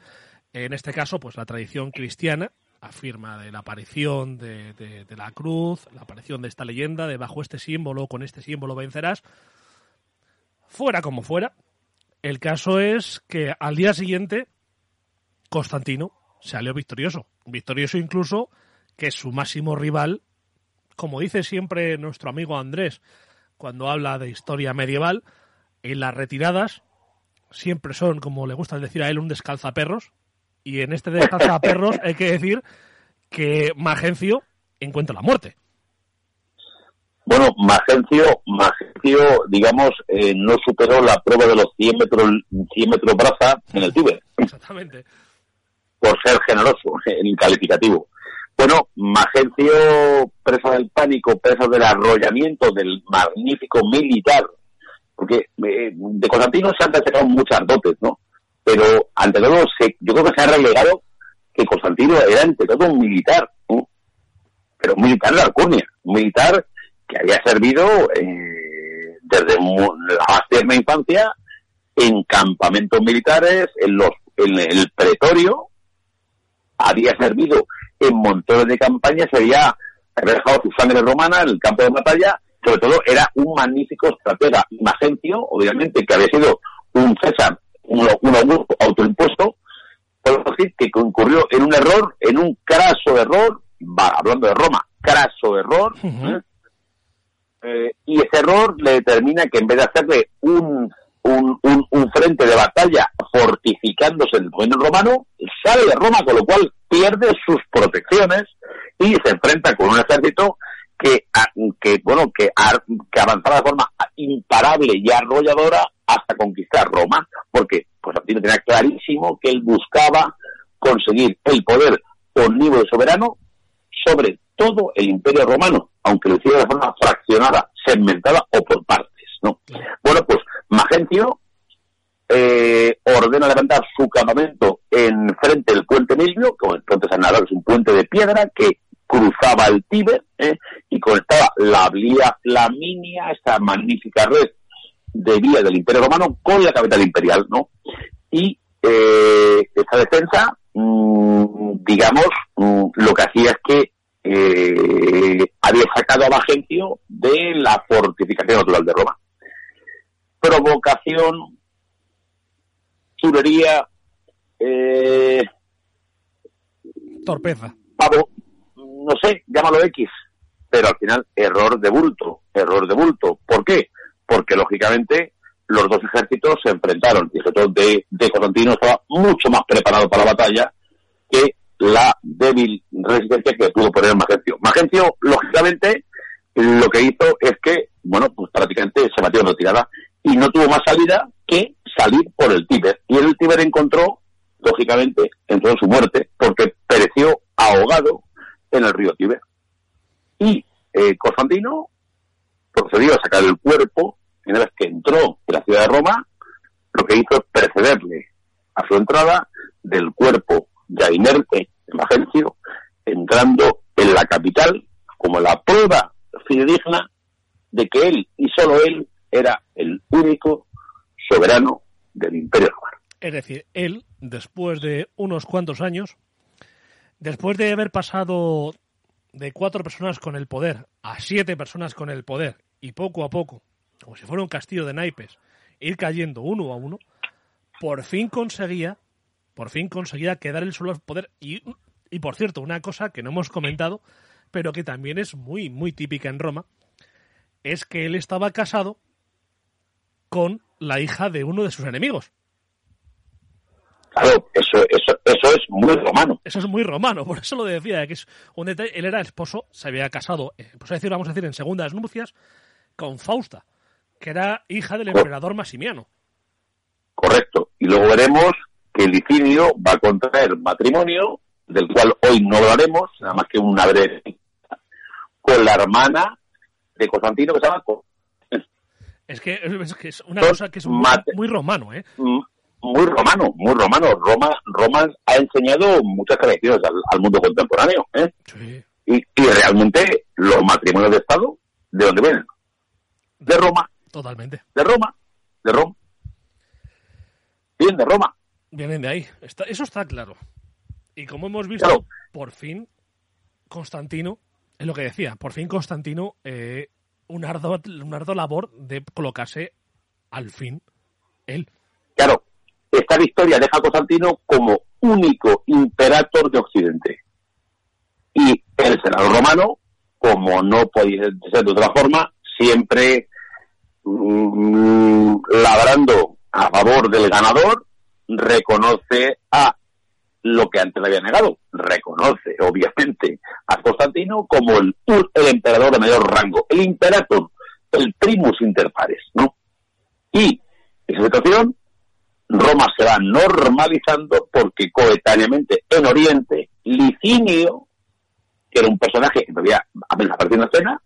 en este caso, pues la tradición cristiana afirma de la aparición de, de- de la cruz, la aparición de esta leyenda, de bajo este símbolo, con este símbolo vencerás. Fuera como fuera, el caso es que al día siguiente Constantino salió victorioso, victorioso incluso que su máximo rival, como dice siempre nuestro amigo Andrés, cuando habla de historia medieval, en las retiradas siempre son, como le gusta decir a él, un descalzaperros. Y en este descalzaperros hay que decir que Magencio encuentra la muerte. Bueno, Magencio, Magencio digamos, eh, no superó la prueba de los 100 metros, 100 metros braza en el Tíbet, Exactamente. Por ser generoso en el calificativo. Bueno, Magencio, presa del pánico, presa del arrollamiento del magnífico militar, porque eh, de Constantino se han destacado muchas dotes, ¿no? Pero ante todo, se- yo creo que se ha relegado que Constantino era ante todo un militar, ¿no? pero un militar de Alcurnia, un militar que había servido eh, desde la más tierna infancia en campamentos militares, en los en el pretorio, había servido en montones de campañas, había, dejado su sangre romana en el campo de batalla, sobre todo era un magnífico estratega. Magencio, obviamente, que había sido un César, un, un augusto autoimpuesto, podemos decir que concurrió en un error, en un craso error, va, hablando de Roma, craso error. ¿eh? Eh, y ese error le determina que en vez de hacerle un, un, un, un frente de batalla fortificándose en el dominio romano, sale de Roma, con lo cual pierde sus protecciones y se enfrenta con un ejército que, bueno, que, que avanzaba de forma imparable y arrolladora hasta conquistar Roma, porque pues Constantino tenía clarísimo que él buscaba conseguir el poder omnívodo y soberano sobre todo el imperio romano, aunque lo hiciera de forma fraccionada, segmentada o por partes, ¿no? Bueno, pues Magencio eh, ordena levantar su campamento en frente del puente Milvio, que puente San Navarro es un puente de piedra que cruzaba el Tíber ¿eh? y conectaba la vía Flaminia, esta magnífica red de vía del Imperio Romano, con la capital imperial, ¿no? Y eh, esta defensa, mm, digamos, mm, lo que hacía es que eh, había sacado a Magencio de la fortificación natural de Roma. Provocación, chulería, eh, Torpeza. pavo, no sé, llámalo X, pero al final error de bulto, error de bulto. ¿Por qué? Porque lógicamente los dos ejércitos se enfrentaron. El ejército de, de Constantino estaba mucho más preparado para la batalla que la débil resistencia que pudo poner Magencio. Magencio, lógicamente, lo que hizo es que, bueno, pues prácticamente se batió en retirada y no tuvo más salida que salir por el Tíber. Y el Tíber encontró, lógicamente, entró en su muerte porque pereció ahogado en el río Tíber. Y eh, Constantino procedió a sacar el cuerpo, y una vez que entró en la ciudad de Roma, lo que hizo es precederle a su entrada del cuerpo ya inerte en Magencio, entrando en la capital como la prueba fidedigna de que él y solo él era el único soberano del Imperio Romano. Es decir, él, después de unos cuantos años, después de haber pasado de cuatro personas con el poder a siete personas con el poder, y poco a poco, como si fuera un castillo de naipes, ir cayendo uno a uno, por fin conseguía, por fin conseguía quedar el solo poder. Y, y por cierto, una cosa que no hemos comentado, pero que también es muy, muy típica en Roma, es que él estaba casado con la hija de uno de sus enemigos. Claro, eso, eso, eso es muy romano. Eso es muy romano, por eso lo decía, que es un detalle. Él era esposo, se había casado, eh, pues a decir, vamos a decir, en segundas nupcias, con Fausta, que era hija del emperador Masimiano. Correcto. Y luego veremos que Licinio va a contraer matrimonio, del cual hoy no hablaremos, nada más que una breve, con la hermana de Constantino que se llama Co- Es que es, que es una cosa que es muy, muy romano, ¿eh? Mm, muy romano, muy romano. Roma, Roma ha enseñado muchas características al, al mundo contemporáneo, ¿eh? Sí. Y, y realmente los matrimonios de Estado, ¿de dónde vienen? De Roma, Totalmente. de Roma, de Roma. Bien, de Roma. Vienen de ahí. Está- eso está claro. Y como hemos visto, Claro. por fin, Constantino, es lo que decía, por fin Constantino, eh, un, arduo labor de colocarse al fin él. Claro, esta victoria deja a Constantino como único imperator de Occidente. Y el Senado romano, como no podía ser de otra forma, siempre mm, labrando a favor del ganador, reconoce a lo que antes había negado. Reconoce, obviamente, a Constantino como el, emperador de mayor rango, el imperator, el primus inter pares, ¿no? Y esa situación Roma se va normalizando porque coetáneamente en Oriente, Licinio, que era un personaje que todavía apenas apareció en la escena,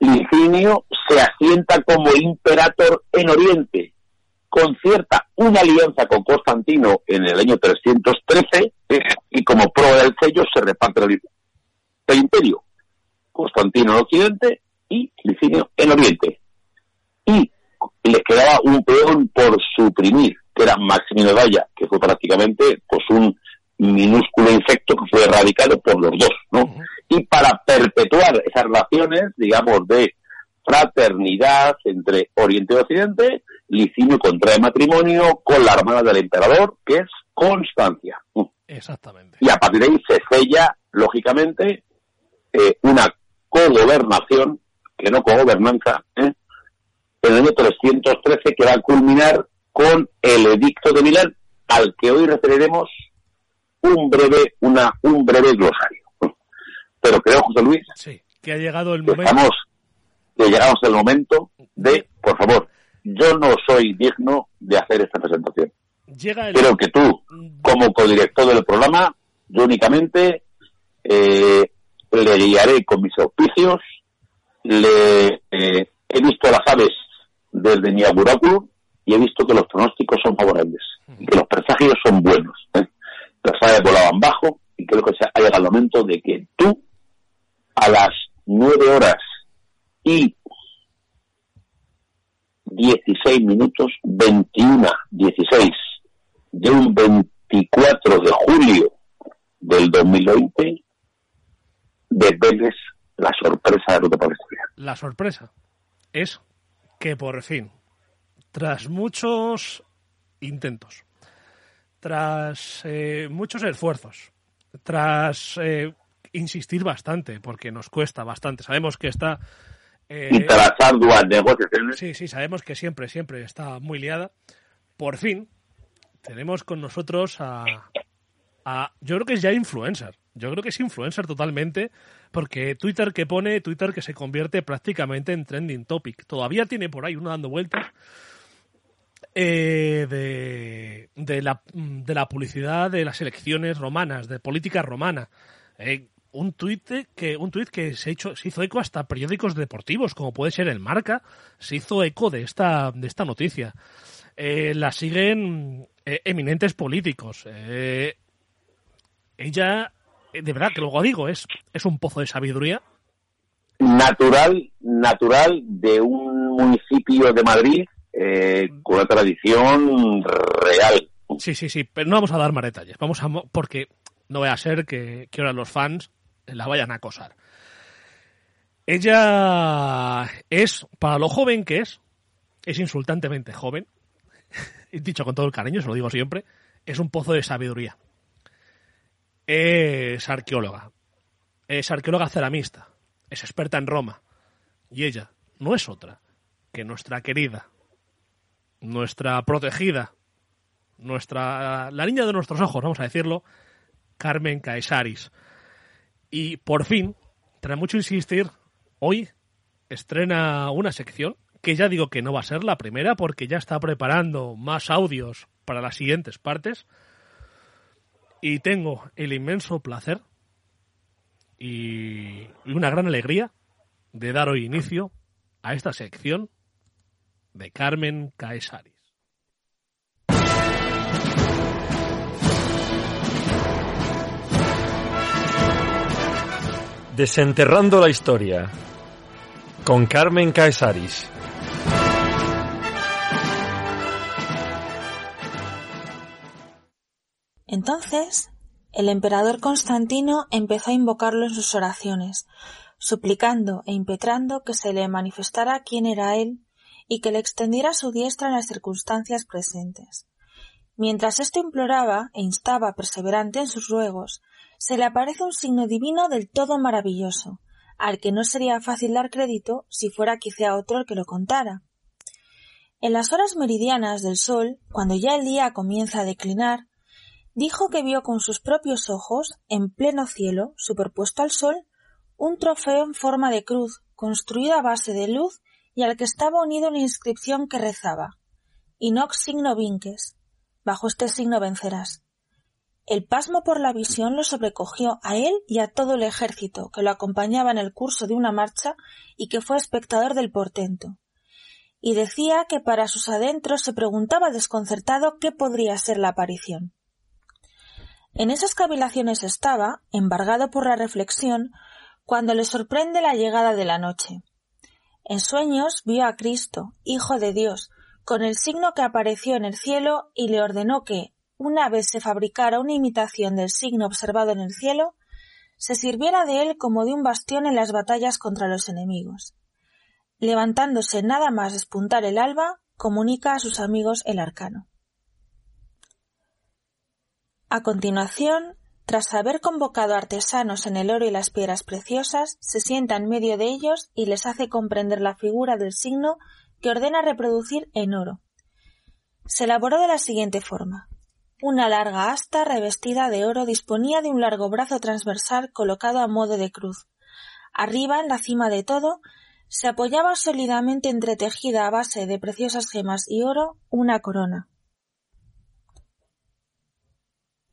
Licinio se asienta como imperator en Oriente, concierta una alianza con Constantino en el año 313 eh, y como prueba del sello se reparte el, el imperio. Constantino en Occidente y Licinio en Oriente. Y les quedaba un peón por suprimir, que era Maximino Daya, que fue prácticamente pues un minúsculo insecto que fue erradicado por los dos, ¿no? Y para perpetuar esas relaciones, digamos, de fraternidad entre Oriente y Occidente, Licinio contrae matrimonio con la hermana del emperador, que es Constancia. Exactamente. Y a partir de ahí se sella, lógicamente, eh, una cogobernación, que no cogobernanza, ¿eh? en el año 313 que va a culminar con el edicto de Milán, al que hoy referiremos un breve, una, un breve glosario. Pero creo, José Luis, Sí, que ha llegado el momento. estamos, que llegamos al momento de, por favor, yo no soy digno de hacer esta presentación. Llega el. Creo que tú, como codirector del programa, yo únicamente eh, le guiaré con mis auspicios, le eh, he visto las aves desde mi auguráculo y he visto que los pronósticos son favorables que los presagios son buenos. ¿eh? Las aves volaban bajo y creo que se ha llegado el momento de que tú, a las nueve horas y 16 minutos, 21, 16 de un 24 de julio del 2020 desveles la sorpresa de Ruta Historia. La sorpresa es que por fin, tras muchos intentos, tras eh, muchos esfuerzos, tras eh, insistir bastante, porque nos cuesta bastante, sabemos que está... Eh, arduas negociaciones. Sí, sí, sabemos que siempre, siempre está muy liada. Por fin, tenemos con nosotros a, a, yo creo que es ya influencer. Yo creo que es influencer totalmente, porque Twitter que pone, Twitter que se convierte prácticamente en trending topic. Todavía tiene por ahí uno dando vueltas eh, de, de, la, de la publicidad de las elecciones romanas, de política romana. Eh, un tuit que un tuit que se, hecho, se hizo eco hasta periódicos deportivos, como puede ser el Marca, se hizo eco de esta, de esta noticia. Eh, la siguen eh, eminentes políticos. Eh, ella, de verdad que luego digo, es, es un pozo de sabiduría. Natural, natural de un municipio de Madrid con una tradición real. Sí, sí, sí, pero no vamos a dar más detalles. Vamos a, porque no voy a ser que, que ahora los fans la vayan a acosar. Ella es, para lo joven que es, es insultantemente joven, dicho con todo el cariño, se lo digo siempre, es un pozo de sabiduría. Es arqueóloga, es arqueóloga ceramista, es experta en Roma, y ella no es otra que nuestra querida, nuestra protegida, nuestra la niña de nuestros ojos, vamos a decirlo, Carmen Caesaris. Y por fin, tras mucho insistir, hoy estrena una sección que ya digo que no va a ser la primera porque ya está preparando más audios para las siguientes partes. Y tengo el inmenso placer y una gran alegría de dar hoy inicio a esta sección de Carmen Caesaris. Desenterrando la historia con Carmen Caesaris. Entonces, el emperador Constantino empezó a invocarlo en sus oraciones, suplicando e impetrando que se le manifestara quién era él y que le extendiera su diestra en las circunstancias presentes. Mientras esto imploraba e instaba perseverante en sus ruegos, se le aparece un signo divino del todo maravilloso, al que no sería fácil dar crédito si fuera quizá otro el que lo contara. En las horas meridianas del sol, cuando ya el día comienza a declinar, dijo que vio con sus propios ojos, en pleno cielo, superpuesto al sol, un trofeo en forma de cruz, construido a base de luz y al que estaba unida una inscripción que rezaba Inox signo vinques. Bajo este signo vencerás. El pasmo por la visión lo sobrecogió a él y a todo el ejército que lo acompañaba en el curso de una marcha y que fue espectador del portento. Y decía que para sus adentros se preguntaba desconcertado qué podría ser la aparición. En esas cavilaciones estaba, embargado por la reflexión, cuando le sorprende la llegada de la noche. En sueños vio a Cristo, Hijo de Dios, con el signo que apareció en el cielo y le ordenó que, una vez se fabricara una imitación del signo observado en el cielo, se sirviera de él como de un bastión en las batallas contra los enemigos. Levantándose nada más despuntar el alba, comunica a sus amigos el arcano. A continuación, tras haber convocado artesanos en el oro y las piedras preciosas, se sienta en medio de ellos y les hace comprender la figura del signo que ordena reproducir en oro. Se elaboró de la siguiente forma. Una larga asta revestida de oro disponía de un largo brazo transversal colocado a modo de cruz. Arriba, en la cima de todo, se apoyaba sólidamente entretejida a base de preciosas gemas y oro una corona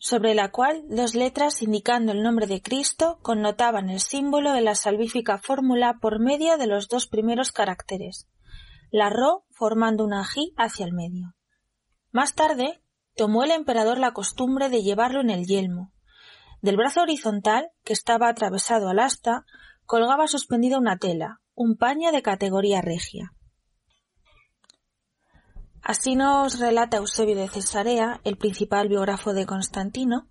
sobre la cual dos letras indicando el nombre de Cristo connotaban el símbolo de la salvífica fórmula por medio de los dos primeros caracteres, la Ro formando una J hacia el medio. Más tarde, tomó el emperador la costumbre de llevarlo en el yelmo. Del brazo horizontal, que estaba atravesado al asta, colgaba suspendida una tela, un paño de categoría regia. Así nos relata Eusebio de Cesarea, el principal biógrafo de Constantino,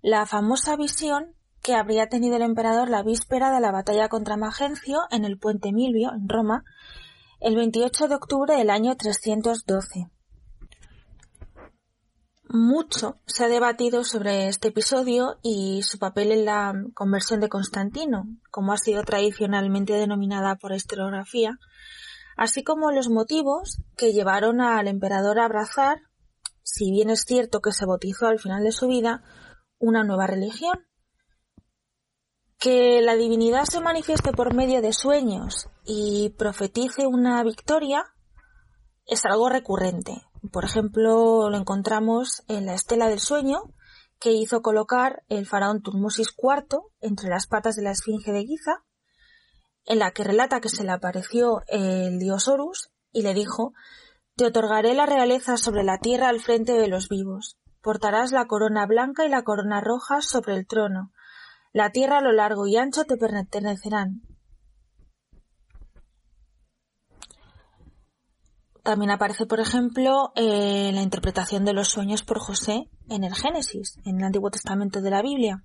la famosa visión que habría tenido el emperador la víspera de la batalla contra Magencio en el puente Milvio, en Roma, el 28 de octubre del año 312. Mucho se ha debatido sobre este episodio y su papel en la conversión de Constantino, como ha sido tradicionalmente denominada por historiografía, así como los motivos que llevaron al emperador a abrazar, si bien es cierto que se bautizó al final de su vida, una nueva religión. Que la divinidad se manifieste por medio de sueños y profetice una victoria es algo recurrente. Por ejemplo, lo encontramos en la estela del sueño que hizo colocar el faraón Turmosis IV entre las patas de la esfinge de Giza, en la que relata que se le apareció el dios Horus y le dijo Te otorgaré la realeza sobre la tierra al frente de los vivos. Portarás la corona blanca y la corona roja sobre el trono. La tierra a lo largo y ancho te pertenecerán. También aparece, por ejemplo, eh, la interpretación de los sueños por José en el Génesis, en el Antiguo Testamento de la Biblia.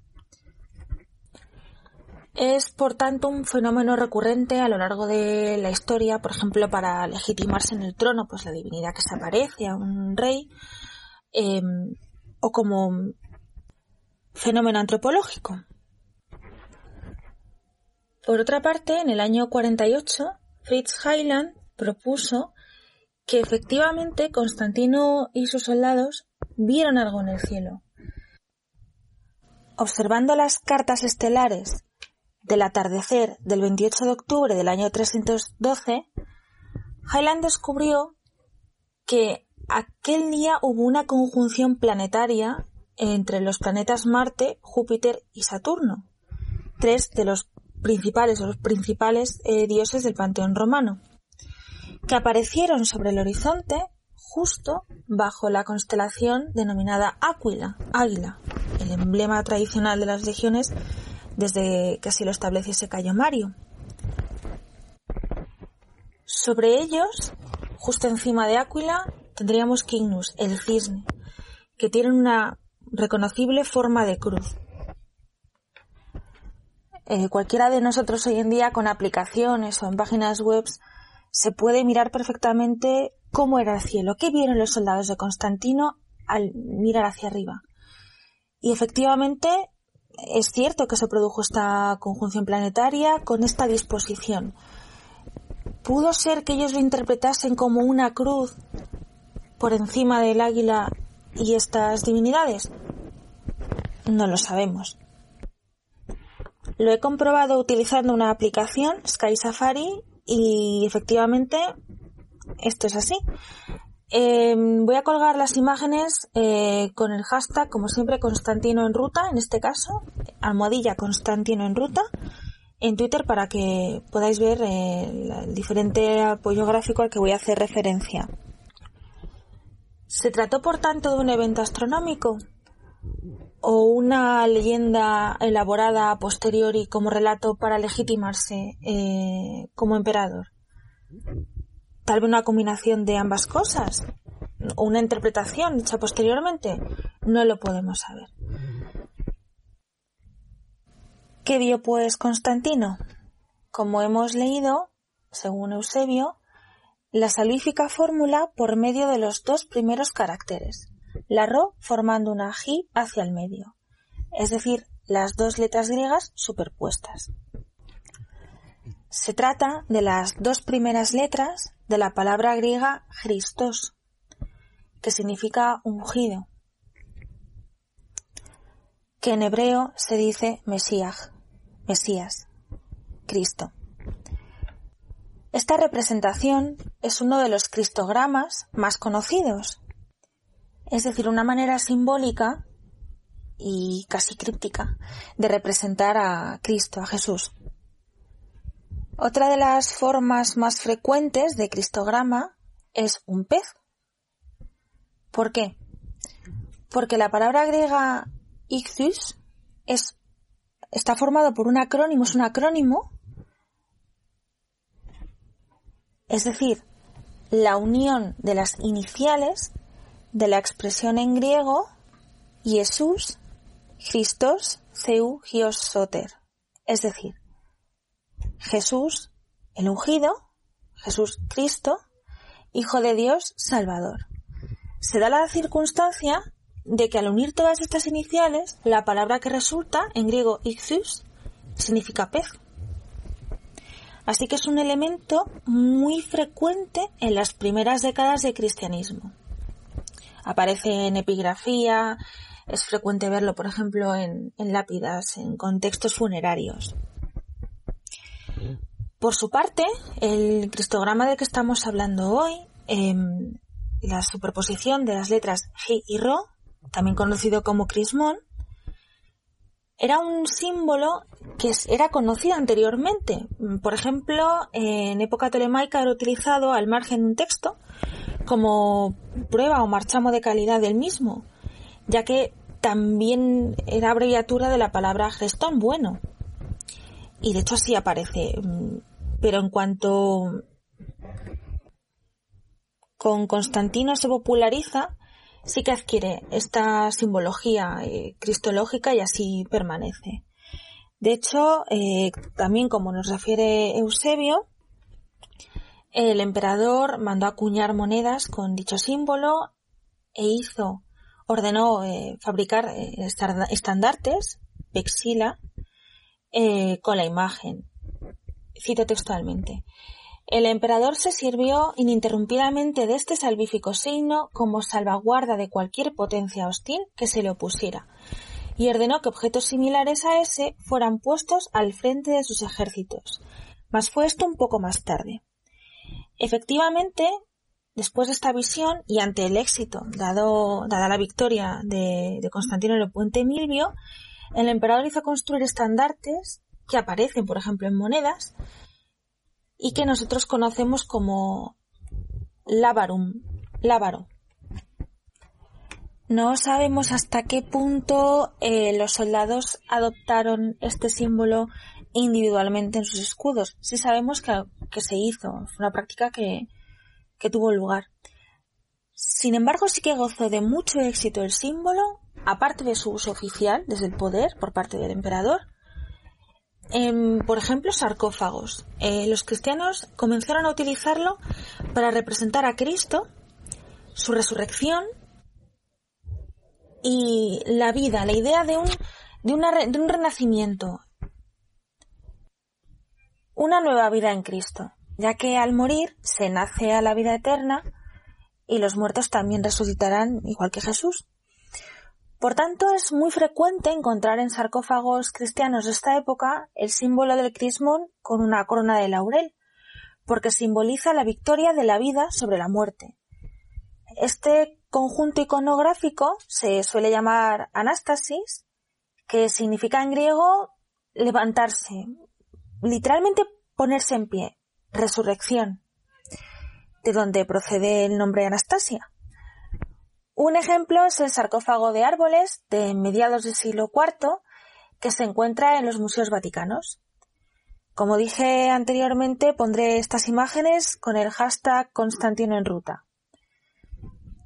Es, por tanto, un fenómeno recurrente a lo largo de la historia, por ejemplo, para legitimarse en el trono, pues la divinidad que se aparece a un rey, em, o como fenómeno antropológico. Por otra parte, en el año 48, Fritz Heiland propuso que efectivamente Constantino y sus soldados vieron algo en el cielo. Observando las cartas estelares del atardecer del 28 de octubre del año 312, Highland descubrió que aquel día hubo una conjunción planetaria entre los planetas Marte, Júpiter y Saturno, tres de los principales los principales eh, dioses del panteón romano que aparecieron sobre el horizonte justo bajo la constelación denominada Aquila, Águila, el emblema tradicional de las legiones desde que así lo estableciese Cayo Mario. Sobre ellos, justo encima de Aquila, tendríamos Cygnus, el cisne, que tiene una reconocible forma de cruz. Eh, cualquiera de nosotros hoy en día con aplicaciones o en páginas web se puede mirar perfectamente cómo era el cielo, qué vieron los soldados de Constantino al mirar hacia arriba. Y efectivamente es cierto que se produjo esta conjunción planetaria con esta disposición. ¿Pudo ser que ellos lo interpretasen como una cruz por encima del águila y estas divinidades? No lo sabemos. Lo he comprobado utilizando una aplicación, Sky Safari, y efectivamente, esto es así. Em, voy a colgar las imágenes eh, con el hashtag, como siempre, Constantino en ruta, en este caso, almohadilla Constantino en ruta, en Twitter para que podáis ver eh, el diferente apoyo gráfico al que voy a hacer referencia. ¿Se trató, por tanto, de un evento astronómico? O una leyenda elaborada a posteriori como relato para legitimarse eh, como emperador. Tal vez una combinación de ambas cosas, o una interpretación hecha posteriormente, no lo podemos saber. ¿Qué vio pues Constantino? Como hemos leído, según Eusebio, la salífica fórmula por medio de los dos primeros caracteres, la Ro formando una J hacia el medio, es decir, las dos letras griegas superpuestas. Se trata de las dos primeras letras de la palabra griega Christos, que significa ungido, que en hebreo se dice Mesías, Mesías, Cristo. Esta representación es uno de los cristogramas más conocidos es decir, una manera simbólica y casi críptica de representar a Cristo, a Jesús. Otra de las formas más frecuentes de cristograma es un pez. ¿Por qué? Porque la palabra griega ichthus es, está formado por un acrónimo, es un acrónimo, es decir, la unión de las de la expresión en griego Jesús, Christos, Zeu Gios es decir, Jesús, el ungido, Jesús Cristo, Hijo de Dios Salvador. Se da la circunstancia de que al unir todas estas iniciales, la palabra que resulta, en griego ixus, significa pez. Así que es un elemento muy frecuente en las primeras décadas de cristianismo. Aparece en epigrafía, es frecuente verlo, por ejemplo, en, lápidas, en contextos funerarios. Por su parte, el cristograma del que estamos hablando hoy, em, la superposición de las letras G y Ro, también conocido como crismón, era un símbolo que era conocido anteriormente. Por ejemplo, en época telemaica era utilizado al margen de un texto como prueba o marchamo de calidad del mismo, ya que también era abreviatura de la palabra gestón bueno. Y de hecho así aparece. Pero en cuanto con Constantino se populariza, sí que adquiere esta simbología eh, cristológica y así permanece. De hecho, eh, también como nos refiere Eusebio, el emperador mandó acuñar monedas con dicho símbolo e hizo, ordenó eh, fabricar estandartes, vexila, con la imagen. Cito textualmente. El emperador se sirvió ininterrumpidamente de este salvífico signo como salvaguarda de cualquier potencia hostil que se le opusiera, y ordenó que objetos similares a ese fueran puestos al frente de sus ejércitos. Mas fue esto un poco más tarde. Efectivamente, después de esta visión y ante el éxito dado, dada la victoria de, Constantino en el puente Milvio, el emperador hizo construir estandartes que aparecen, por ejemplo, en monedas, y que nosotros conocemos como Lavarum, Lávaro. No sabemos hasta qué punto eh, los soldados adoptaron este símbolo individualmente en sus escudos. Sí sabemos que, se hizo, fue una práctica que, que tuvo lugar. Sin embargo, sí que gozó de mucho éxito el símbolo, aparte de su uso oficial desde el poder por parte del emperador, por ejemplo, sarcófagos. Eh, los cristianos comenzaron a utilizarlo para representar a Cristo, su resurrección y la vida, la idea de un, de, de un renacimiento, una nueva vida en Cristo, ya que al morir se nace a la vida eterna y los muertos también resucitarán igual que Jesús. Por tanto, es muy frecuente encontrar en sarcófagos cristianos de esta época el símbolo del crismón con una corona de laurel, porque simboliza la victoria de la vida sobre la muerte. Este conjunto iconográfico se suele llamar anastasis, que significa en griego levantarse, literalmente ponerse en pie, resurrección, de donde procede el nombre Anastasia. Un ejemplo es el sarcófago de árboles de mediados del siglo IV que se encuentra en los museos vaticanos. Como dije anteriormente, pondré estas imágenes con el hashtag Constantino en ruta.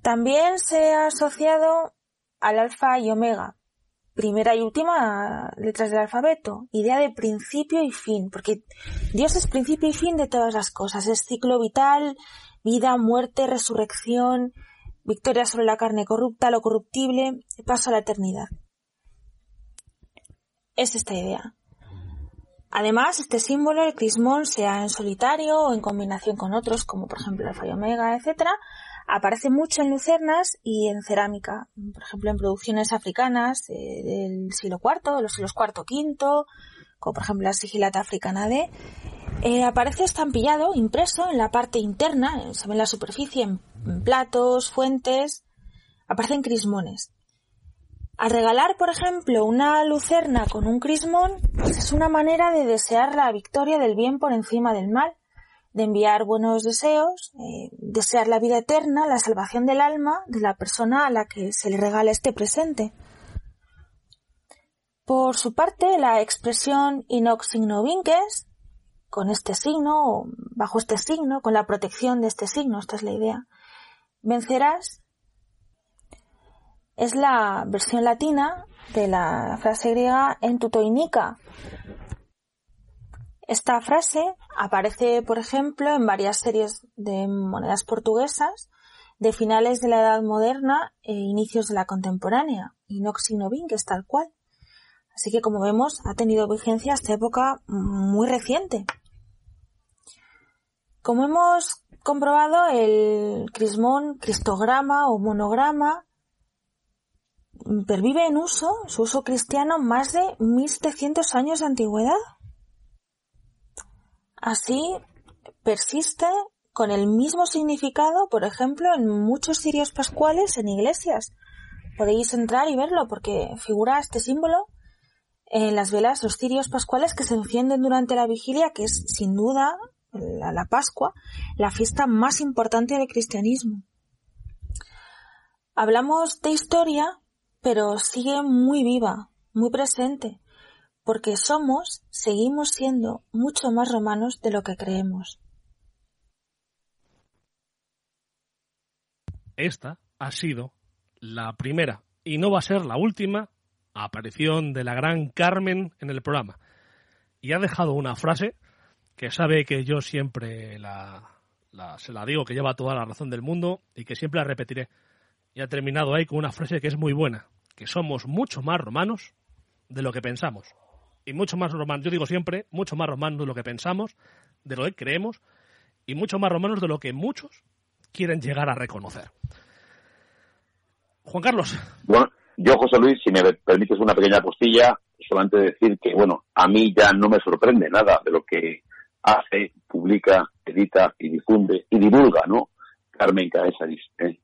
También se ha asociado al alfa y omega, primera y última letras del alfabeto, idea de principio y fin, porque Dios es principio y fin de todas las cosas, es ciclo vital, vida, muerte, resurrección, victoria sobre la carne corrupta, lo corruptible, paso a la eternidad. Es esta idea. Además, este símbolo, el crismón, sea en solitario o en combinación con otros, como por ejemplo el fallo omega, etc., aparece mucho en lucernas y en cerámica, por ejemplo en producciones africanas eh, del siglo IV, de los siglos IV, V, como por ejemplo la sigilata africana D, eh, aparece estampillado, impreso en la parte interna, eh, se ve en la superficie, en, platos, fuentes, aparecen crismones. Al regalar, por ejemplo, una lucerna con un crismón, pues es una manera de desear la victoria del bien por encima del mal, de enviar buenos deseos, eh, desear la vida eterna, la salvación del alma de la persona a la que se le regala este presente. Por su parte, la expresión inox signo vinces con este signo, bajo este signo, con la protección de este signo, esta es la idea, vencerás, es la versión latina de la frase griega en tutoinica. Esta frase aparece, por ejemplo, en varias series de monedas portuguesas de finales de la Edad Moderna e inicios de la contemporánea, y no que es tal cual. Así que, como vemos, ha tenido vigencia hasta época muy reciente. Como hemos comprobado, el crismón, cristograma o monograma pervive en uso, su uso cristiano, más de 1700 años de antigüedad. Así, persiste con el mismo significado, por ejemplo, en muchos cirios pascuales en iglesias. Podéis entrar y verlo porque figura este símbolo en las velas, los cirios pascuales que se encienden durante la vigilia, que es sin duda la, la Pascua, la fiesta más importante del cristianismo. Hablamos de historia, pero sigue muy viva, muy presente, porque somos, seguimos siendo mucho más romanos de lo que creemos. Esta ha sido la primera y no va a ser la última aparición de la gran Carmen en el programa. Y ha dejado una frase que sabe que yo siempre la, se la digo, que lleva toda la razón del mundo y que siempre la repetiré. Y ha terminado ahí con una frase que es muy buena, que somos mucho más romanos de lo que pensamos y mucho más romanos, yo digo siempre, mucho más romanos de lo que pensamos, de lo que creemos, y mucho más romanos de lo que muchos quieren llegar a reconocer. Juan Carlos. Bueno, yo, José Luis, si me permites una pequeña postilla, solamente decir que, bueno, a mí ya no me sorprende nada de lo que hace, publica, edita y difunde y divulga, ¿no? Carmen Caesaris, ¿eh?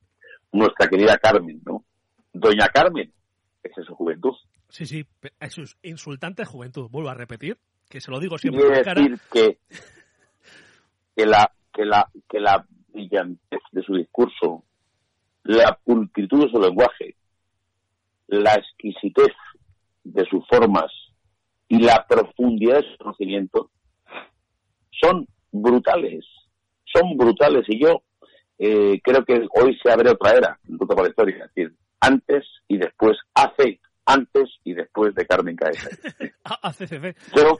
nuestra querida Carmen, ¿no? Doña Carmen, esa es su juventud. Sí, sí, es insultante juventud. Vuelvo a repetir, que se lo digo siempre. Quiere decir que, que, la, que, la, que la brillantez de su discurso, la pulcritud de su lenguaje, la exquisitez de sus formas y la profundidad de su conocimiento son brutales, son brutales. Y yo eh, creo que hoy se abre otra era en toda la historia, es decir, antes y después, hace antes y después de Carmen Caesaris. yo,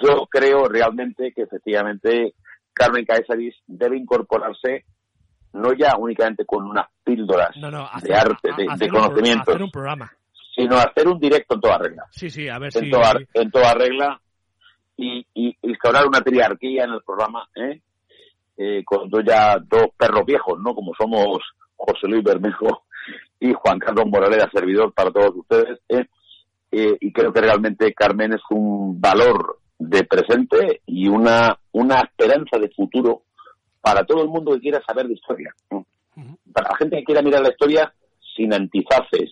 yo creo realmente que efectivamente Carmen Caesaris debe incorporarse no ya únicamente con unas píldoras de arte, de, conocimientos, sino hacer un directo en toda regla. Sí, sí, a ver en Toda, en toda regla y, y instaurar una triarquía en el programa, ¿eh? Eh, con ya dos perros viejos, ¿no? Como somos José Luis Bermejo y Juan Carlos Moraleda, servidor para todos ustedes. ¿eh? Eh, y creo que realmente Carmen es un valor de presente y una, una esperanza de futuro para todo el mundo que quiera saber de historia. Para la gente que quiera mirar la historia sin antifaces,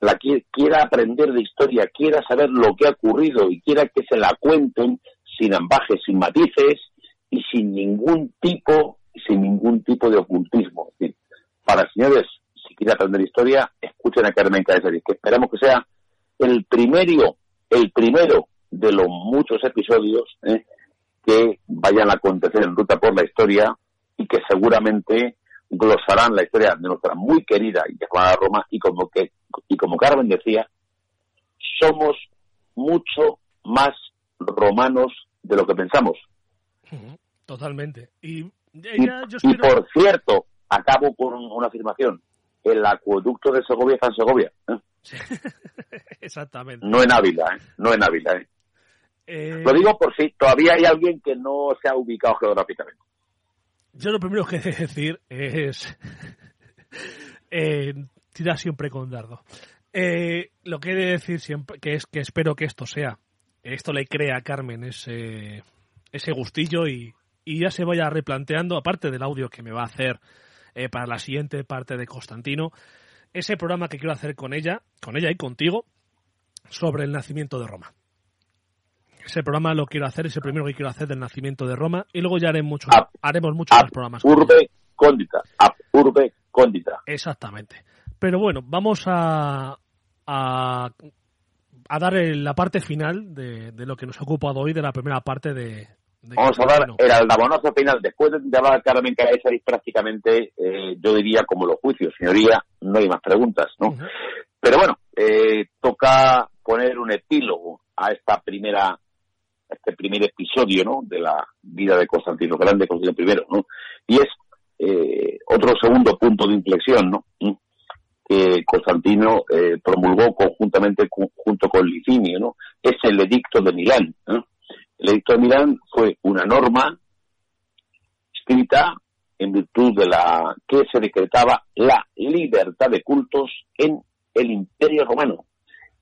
la quiera aprender de historia, quiera saber lo que ha ocurrido y quiera que se la cuenten sin ambajes, sin matices y sin ningún tipo, sin ningún tipo de ocultismo. Para señores quiere aprender historia, escuchen a Carmen Caesaris, que esperamos que sea el primero, el primero de los muchos episodios ¿eh? que vayan a acontecer en Ruta por la Historia y que seguramente glosarán la historia de nuestra muy querida y llamada Roma y como que y como Carmen decía, somos mucho más romanos de lo que pensamos. Totalmente. Y, y por cierto, acabo con una afirmación el acueducto de Segovia San Segovia. ¿eh? Exactamente. No en Ávila, ¿eh? no en Ávila. ¿eh? ¿eh? Lo digo por si todavía hay alguien que no se ha ubicado geográficamente. Yo lo primero que he de decir es eh, tirar siempre con dardo. lo que he de decir siempre que es que espero que esto sea, esto le crea a Carmen ese, ese gustillo y, y ya se vaya replanteando, aparte del audio que me va a hacer eh, para la siguiente parte de Constantino, ese programa que quiero hacer con ella, con ella y contigo, sobre el nacimiento de Roma. Ese programa lo quiero hacer, ese primero que quiero hacer del nacimiento de Roma, y luego ya haremos muchos, haremos muchos más programas. Urbe Cóndita, Urbe Cóndita. Exactamente. Pero bueno, vamos a, a, a dar la parte final de, de, lo que nos ha ocupado hoy, de la primera parte de, Vamos a dar el aldabonazo final. Después de hablar Carmen Caesaris, prácticamente, eh, yo diría como los juicios, señoría, no hay más preguntas, ¿no? Pero bueno, eh, toca poner un epílogo a esta primera este primer episodio ¿no? de la vida de Constantino Grande, Constantino I, ¿no? y es eh, otro segundo punto de inflexión ¿no? que Constantino eh, promulgó conjuntamente junto con Licinio, ¿no? es el edicto de Milán. El edicto de Milán fue una norma escrita en virtud de la que se decretaba la libertad de cultos en el Imperio Romano.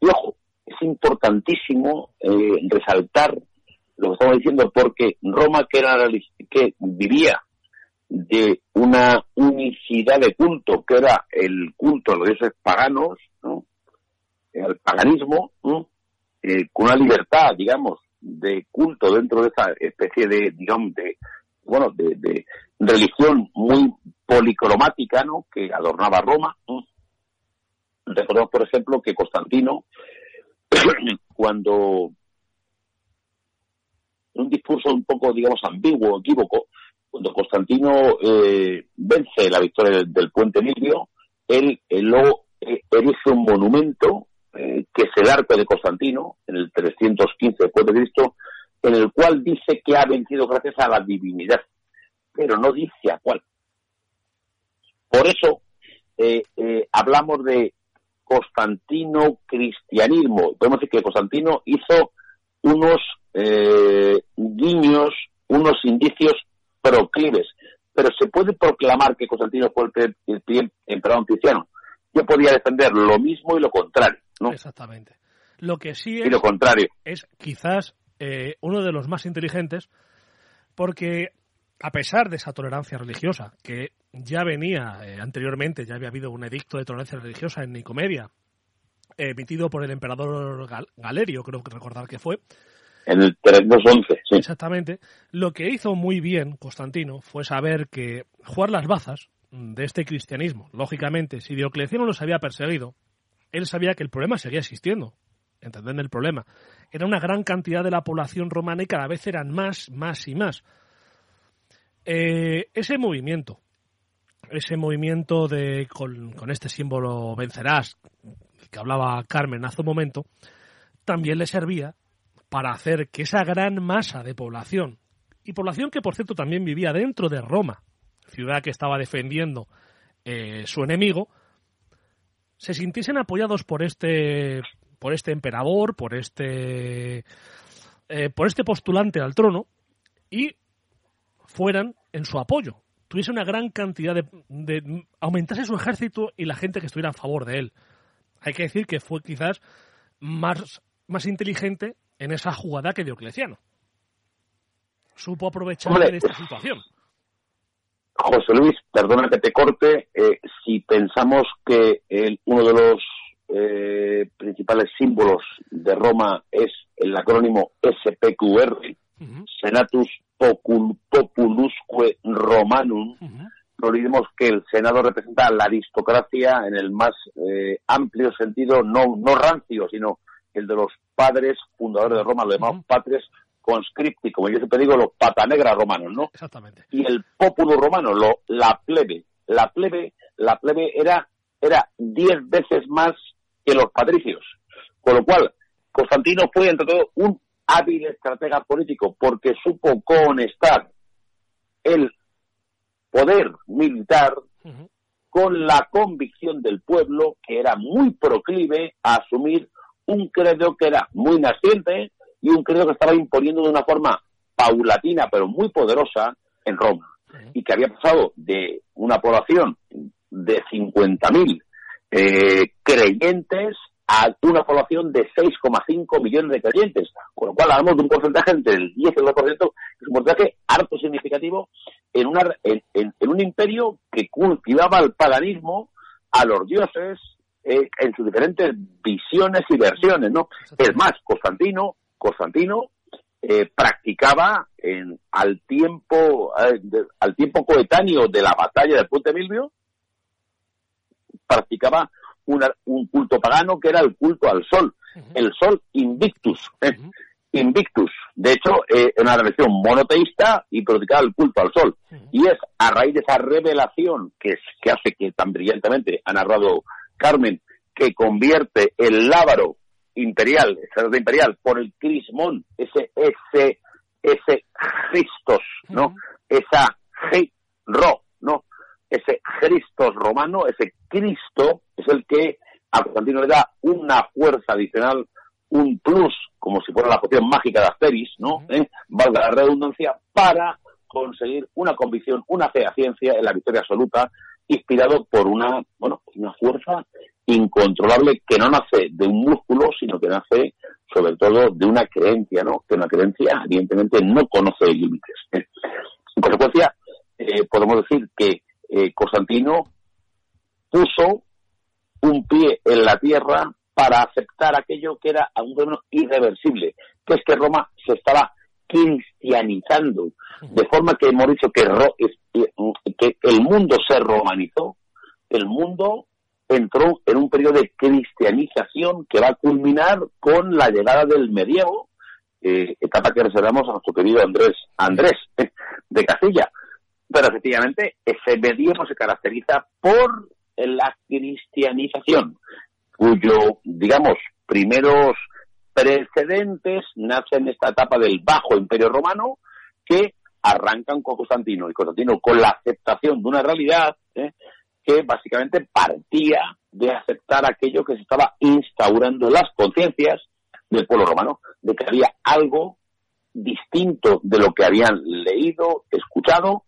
Y ojo, es importantísimo eh, resaltar lo que estamos diciendo porque Roma, que, era, que vivía de una unicidad de culto, que era el culto a los dioses paganos, ¿no? el paganismo, eh, con una libertad, digamos, de culto dentro de esa especie de, digamos, de, bueno, de, religión muy policromática, ¿no? Que adornaba Roma. Recordemos, por ejemplo, que Constantino, cuando un discurso un poco, digamos, ambiguo, equívoco, cuando Constantino eh, vence la victoria del, puente Milvio, él, luego eh, erige un monumento que es el arco de Constantino, en el 315 después de Cristo, en el cual dice que ha vencido gracias a la divinidad, pero no dice a cuál. Por eso hablamos de Constantino cristianismo. Podemos decir que Constantino hizo unos eh, guiños, unos indicios proclives. Pero se puede proclamar que Constantino fue el, primer emperador cristiano. Yo podría defender lo mismo y lo contrario, ¿no? Exactamente. Lo que sí es, y lo contrario. es quizás eh, uno de los más inteligentes, porque a pesar de esa tolerancia religiosa, que ya venía eh, anteriormente, ya había habido un edicto de tolerancia religiosa en Nicomedia, emitido por el emperador Galerio, creo que recordar que fue, en el 311, sí. Exactamente. Lo que hizo muy bien Constantino fue saber que jugar las bazas de este cristianismo, lógicamente, si Diocleciano los había perseguido, él sabía que el problema seguía existiendo. ¿Entendés el problema? Era una gran cantidad de la población romana y cada vez eran más, más y más. Eh, ese movimiento, ese movimiento de con, con, este símbolo vencerás, que hablaba Carmen hace un momento, también le servía para hacer que esa gran masa de población, y población que por cierto también vivía dentro de Roma, ciudad que estaba defendiendo eh, su enemigo, se sintiesen apoyados por este, por este emperador, por este, eh, por este postulante al trono, y fueran en su apoyo, tuviese una gran cantidad de, de aumentase su ejército y la gente que estuviera a favor de él. Hay que decir que fue quizás más, más inteligente en esa jugada que Diocleciano. Supo aprovechar de esta situación. José Luis, perdona que te corte, eh, si pensamos que el, uno de los eh, principales símbolos de Roma es el acrónimo SPQR, Senatus Populusque Romanum, no olvidemos que el Senado representa la aristocracia en el más eh, amplio sentido, no, no rancio, sino el de los padres fundadores de Roma, los llamados patres conscripti, como yo siempre digo, los patanegra romanos, ¿no? Exactamente. Y el populo romano, lo, la plebe. La plebe, la plebe era, era diez veces más que los patricios. Con lo cual, Constantino fue, entre todo, un hábil estratega político, porque supo conectar el poder militar con la convicción del pueblo, que era muy proclive a asumir un credo que era muy naciente y un credo que estaba imponiendo de una forma paulatina pero muy poderosa en Roma. Y que había pasado de una población de 50.000 eh, creyentes a una población de 6,5 millones de creyentes, con lo cual hablamos de un porcentaje entre el 10 y el 2%, que es un porcentaje harto significativo en, una, en un imperio que cultivaba el paganismo a los dioses, eh, en sus diferentes visiones y versiones, ¿no? Es más, Constantino, Constantino eh, practicaba en, al tiempo eh, al tiempo coetáneo de la batalla del Puente Milvio, practicaba un culto pagano que era el culto al sol, el sol invictus, invictus. De hecho, es una religión monoteísta y practicaba el culto al sol. Y es a raíz de esa revelación que, que hace que tan brillantemente ha narrado Carmen, que convierte el lábaro imperial, el imperial, por el crismón, ese, ese, ese Christos, ¿no? Esa ro, ¿no? Ese Christos romano, ese Cristo, es el que a Constantino le da una fuerza adicional, un plus, como si fuera la poción mágica de Asteris, ¿no? ¿Eh? Valga la redundancia, para conseguir una convicción, una fe a ciencia en la victoria absoluta, inspirado por una, bueno, una fuerza incontrolable que no nace de un músculo, sino que nace sobre todo de una creencia, ¿no? Que una creencia, evidentemente, no conoce límites. ¿eh? En consecuencia, eh, podemos decir que eh, Constantino puso un pie en la tierra para aceptar aquello que era un menos irreversible, que es que Roma se estaba cristianizando, de forma que hemos dicho que, que el mundo se romanizó, el mundo entró en un periodo de cristianización que va a culminar con la llegada del medievo, eh, etapa que reservamos a nuestro querido Andrés, Andrés de Castilla. Pero efectivamente, ese medievo se caracteriza por la cristianización, cuyo, digamos, primeros precedentes nacen en esta etapa del Bajo Imperio Romano, que arrancan con Constantino, y Constantino con la aceptación de una realidad, ¿eh? Que básicamente partía de aceptar aquello que se estaba instaurando en las conciencias del pueblo romano, de que había algo distinto de lo que habían leído, escuchado,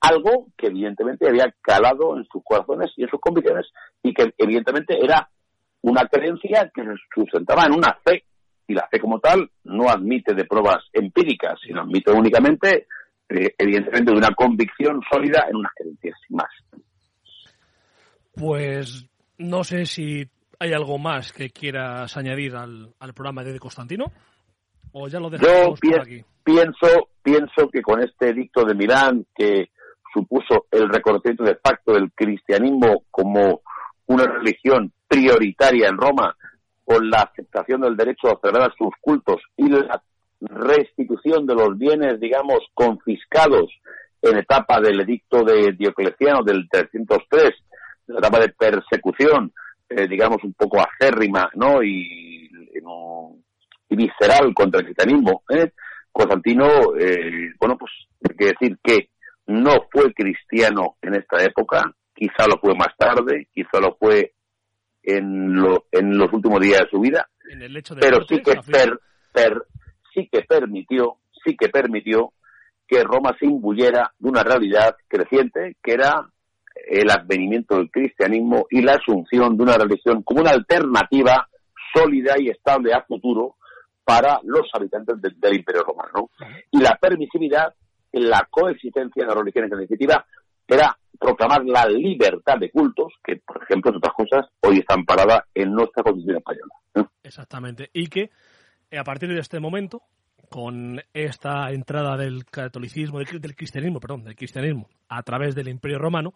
algo que evidentemente había calado en sus corazones y en sus convicciones y que evidentemente era una creencia que se sustentaba en una fe y la fe como tal no admite de pruebas empíricas, sino admite únicamente, eh, evidentemente, de una convicción sólida en unas creencias, sin más. Pues no sé si hay algo más que quieras añadir al, programa de Constantino o ya lo dejamos Yo por aquí. pienso pienso que con este edicto de Milán que supuso el reconocimiento de facto del cristianismo como una religión prioritaria en Roma con la aceptación del derecho a celebrar sus cultos y la restitución de los bienes, digamos, confiscados en etapa del edicto de Diocleciano del 303 la etapa de persecución, eh, digamos, un poco acérrima, ¿no? Y, y visceral contra el cristianismo, ¿eh? Constantino, eh, bueno, pues hay que decir que no fue cristiano en esta época, quizá lo fue más tarde, quizá lo fue en, lo, en los últimos días de su vida, pero sí que, per, sí que permitió, sí que permitió que Roma se imbuyera de una realidad creciente que era el advenimiento del cristianismo y la asunción de una religión como una alternativa sólida y estable a futuro para los habitantes del Imperio Romano. Y la permisividad en la coexistencia de las religiones en definitiva era proclamar la libertad de cultos, que, por ejemplo, entre otras cosas, hoy están paradas en nuestra Constitución española. Exactamente. Y que a partir de este momento, con esta entrada del catolicismo, del cristianismo, perdón, del cristianismo a través del Imperio Romano,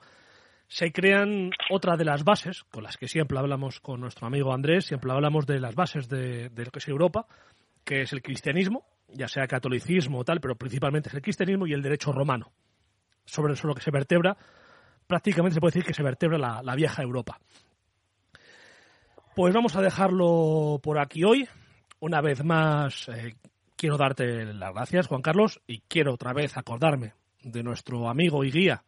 se crean otra de las bases, con las que siempre hablamos con nuestro amigo Andrés, siempre hablamos de las bases de, lo que es Europa, que es el cristianismo, ya sea catolicismo o tal, pero principalmente es el cristianismo y el derecho romano. Sobre eso lo que se vertebra, prácticamente se puede decir que se vertebra la, vieja Europa. Pues vamos a dejarlo por aquí hoy. Una vez más, eh, quiero darte las gracias, Juan Carlos, y quiero otra vez acordarme de nuestro amigo y guía,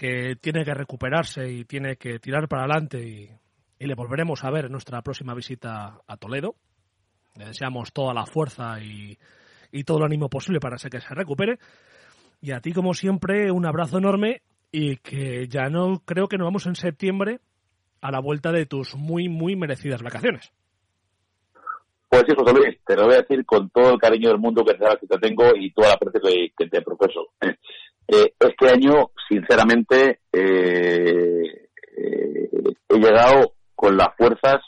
que tiene que recuperarse y tiene que tirar para adelante y, le volveremos a ver en nuestra próxima visita a Toledo. Le deseamos toda la fuerza y, todo el ánimo posible para que se recupere. Y a ti, como siempre, un abrazo enorme y que ya no creo que nos vamos en septiembre a la vuelta de tus muy, muy merecidas vacaciones. Pues sí, José Luis, te lo voy a decir con todo el cariño del mundo que te tengo y toda la aprecio que te profeso. Eh, este año, sinceramente, eh, eh, he llegado con las fuerzas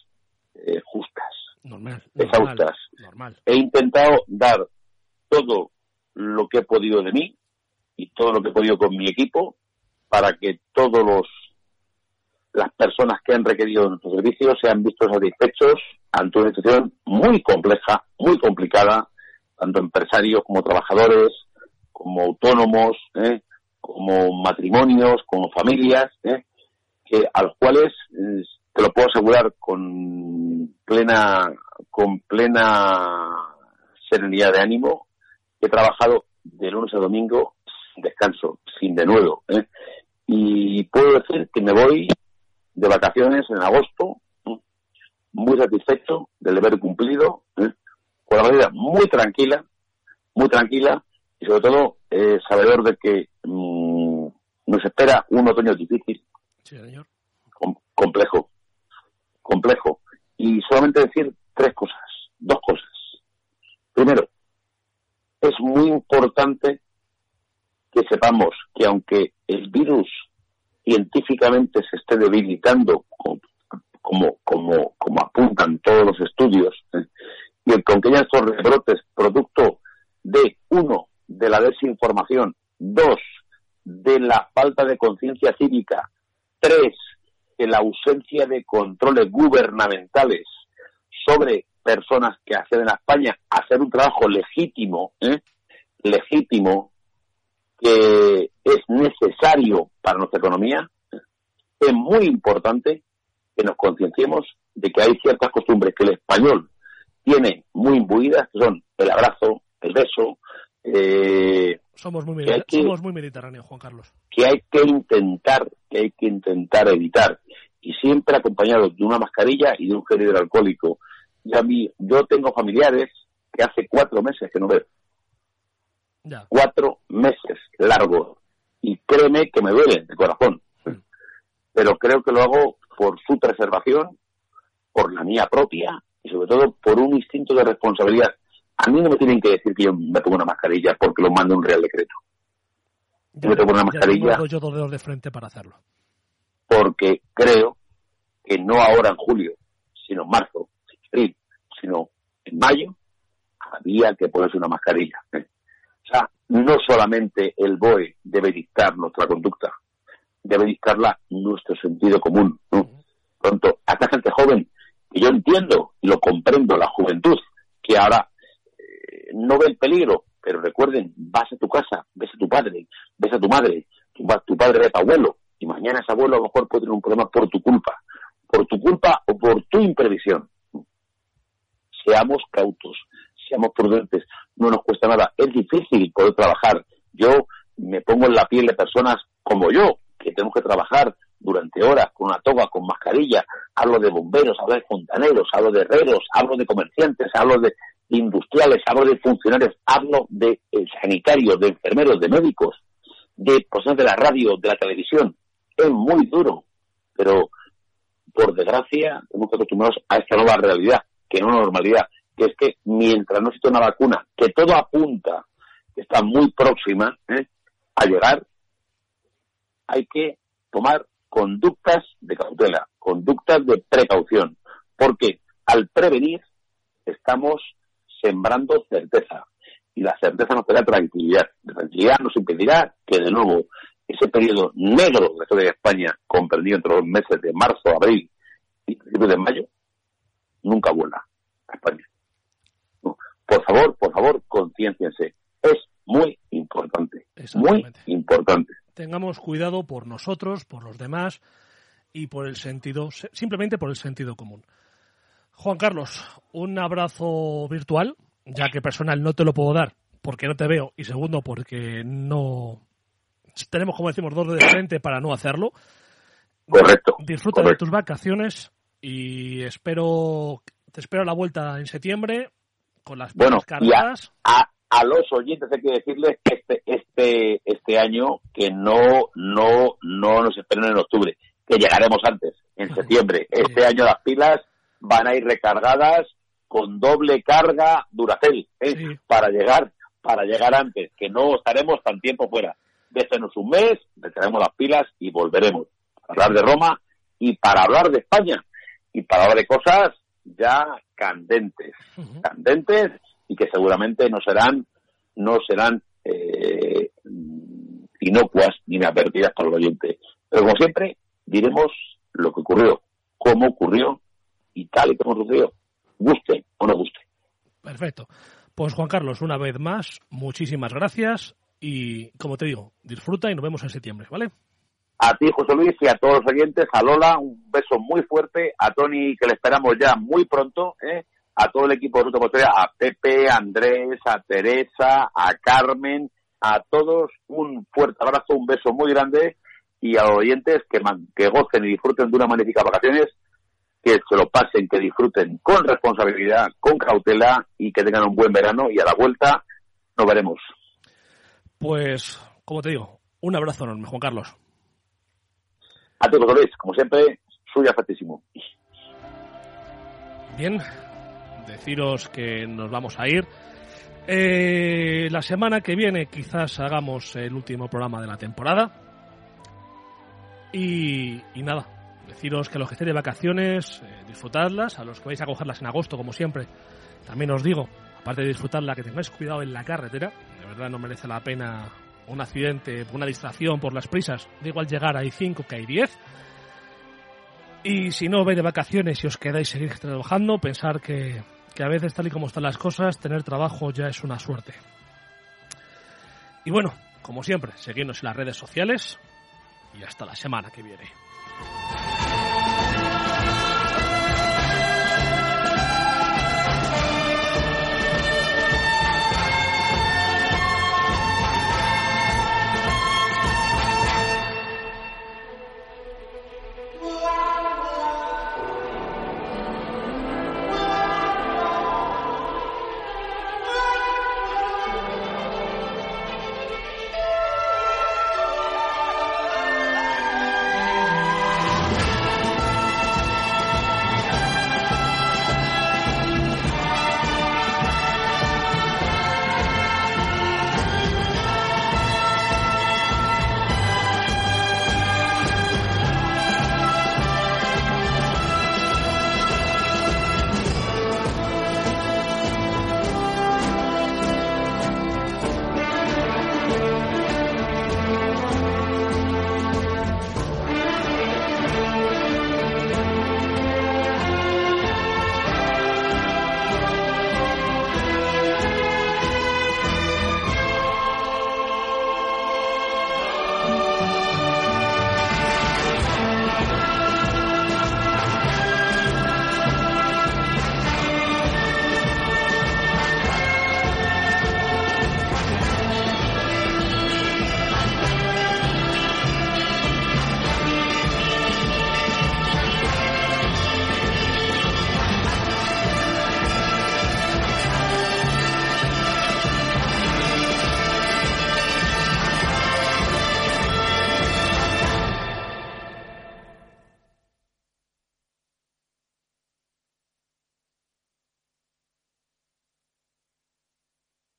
justas, normal, exhaustas. He intentado dar todo lo que he podido de mí y todo lo que he podido con mi equipo para que todos los las personas que han requerido nuestros servicios sean vistos satisfechos ante una situación muy compleja, muy complicada, tanto empresarios como trabajadores, como autónomos, ¿eh? como matrimonios, como familias, ¿eh? que, a los cuales te lo puedo asegurar con plena, con plena serenidad de ánimo. He trabajado de lunes a domingo sin descanso, sin de nuevo. ¿eh? Y puedo decir que me voy de vacaciones en agosto, muy satisfecho del deber cumplido, ¿eh? con la vida muy tranquila, muy tranquila y sobre todo eh, sabedor de que mm, nos espera un otoño difícil, complejo, complejo. Y solamente decir tres cosas, dos cosas. Primero, es muy importante que sepamos que aunque el virus científicamente se esté debilitando, como, como, como apuntan todos los estudios, ¿eh? y el con que estos rebrotes producto de, uno, de la desinformación, dos, de la falta de conciencia cívica, tres, de la ausencia de controles gubernamentales sobre personas que acceden a España hacer un trabajo legítimo, ¿eh? legítimo, que es necesario para nuestra economía, es muy importante que nos concienciemos de que hay ciertas costumbres que el español tiene muy imbuidas, que son el abrazo, el beso. Eh, somos, muy somos muy mediterráneos, Juan Carlos. Que hay que intentar, que hay que intentar evitar. Y siempre acompañado de una mascarilla y de un gel hidroalcohólico. Ya yo tengo familiares que hace cuatro meses que no veo. Cuatro meses largos. Y créeme que me duele de corazón. Pero creo que lo hago por su preservación, por la mía propia y sobre todo por un instinto de responsabilidad. A mí no me tienen que decir que yo me pongo una mascarilla porque lo mando un real decreto. Yo, me pongo una mascarilla. yo dos dedos de frente para hacerlo. Porque creo que no ahora en julio, sino en marzo, abril, sino en mayo, había que ponerse una mascarilla. O sea, no solamente el BOE debe dictar nuestra conducta, debe dictarla nuestro sentido común. ¿no? Pronto, a esta gente joven, que yo entiendo y lo comprendo, la juventud, que ahora no ve el peligro, pero recuerden, vas a tu casa, ves a tu padre, ves a tu madre, tu, tu padre ve a tu abuelo, y mañana ese abuelo a lo mejor puede tener un problema por tu culpa, por tu culpa o por tu imprevisión. Seamos cautos, seamos prudentes, no nos cuesta nada. Es difícil poder trabajar. Yo me pongo en la piel de personas como yo, que tenemos que trabajar durante horas con una toga, con mascarilla, hablo de bomberos, hablo de fontaneros, hablo de herreros, hablo de comerciantes, hablo de industriales, hablo de funcionarios, hablo de eh, sanitarios, de enfermeros, de médicos, de personas de la radio, de la televisión. Es muy duro, pero por desgracia tenemos que acostumbrarnos a esta nueva realidad, que no normalidad, que es que mientras no existe una vacuna, que todo apunta, que está muy próxima ¿eh? a llegar, hay que tomar conductas de cautela, conductas de precaución, porque al prevenir estamos sembrando certeza y la certeza nos da tranquilidad. La tranquilidad nos impedirá que de nuevo ese periodo negro de la historia de España, comprendido entre los meses de marzo, abril y principios de mayo, nunca vuelva a España. Por favor, por favor, concienciense. Es muy importante. Muy importante tengamos cuidado por nosotros, por los demás y por el sentido, simplemente por el sentido común. Juan Carlos, un abrazo virtual, ya que personal no te lo puedo dar porque no te veo y segundo porque no tenemos, como decimos, dos de frente para no hacerlo. Correcto. Disfruta de tus vacaciones y espero te espero a la vuelta en septiembre con las bueno, cargadas a los oyentes hay que decirles que este, este, este año que no, no, no nos esperen en octubre, que llegaremos antes, en septiembre. Este año las pilas van a ir recargadas con doble carga Duracell, ¿eh? para llegar, para llegar antes, que no estaremos tan tiempo fuera. Déjenos un mes, recargamos las pilas y volveremos a hablar de Roma y para hablar de España y para hablar de cosas ya candentes, candentes y que seguramente no serán no serán eh, inocuas ni inadvertidas para el oyente. Pero como siempre, diremos lo que ocurrió, cómo ocurrió y tal y como sucedió, guste o no guste. Perfecto. Pues Juan Carlos, una vez más, muchísimas gracias y como te digo, disfruta y nos vemos en septiembre, ¿vale? A ti, José Luis, y a todos los oyentes, a Lola, un beso muy fuerte, a Tony, que le esperamos ya muy pronto, ¿eh? a todo el equipo de Ruta Posterior, a Pepe, a Andrés, a Teresa, a Carmen, a todos un fuerte abrazo, un beso muy grande y a los oyentes que, que gocen y disfruten de unas magníficas vacaciones, que se lo pasen, que disfruten con responsabilidad, con cautela y que tengan un buen verano y a la vuelta nos veremos. Pues, como te digo, un abrazo enorme, Juan Carlos. A todos, Luis, como siempre, suya afectísimo. Bien, deciros que nos vamos a ir. Eh, la semana que viene quizás hagamos el último programa de la temporada. Y, nada, que los que estéis de vacaciones, eh, disfrutadlas. A los que vais a cogerlas en agosto, como siempre, también os digo, aparte de disfrutarla, que tengáis cuidado en la carretera. De verdad no merece la pena un accidente, una distracción por las prisas. Da igual llegar, hay 5 que hay 10. Y si no vais de vacaciones y os quedáis seguir trabajando, pensar que que a veces tal y como están las cosas, tener trabajo ya es una suerte. Y bueno, como siempre, seguidnos en las redes sociales y hasta la semana que viene.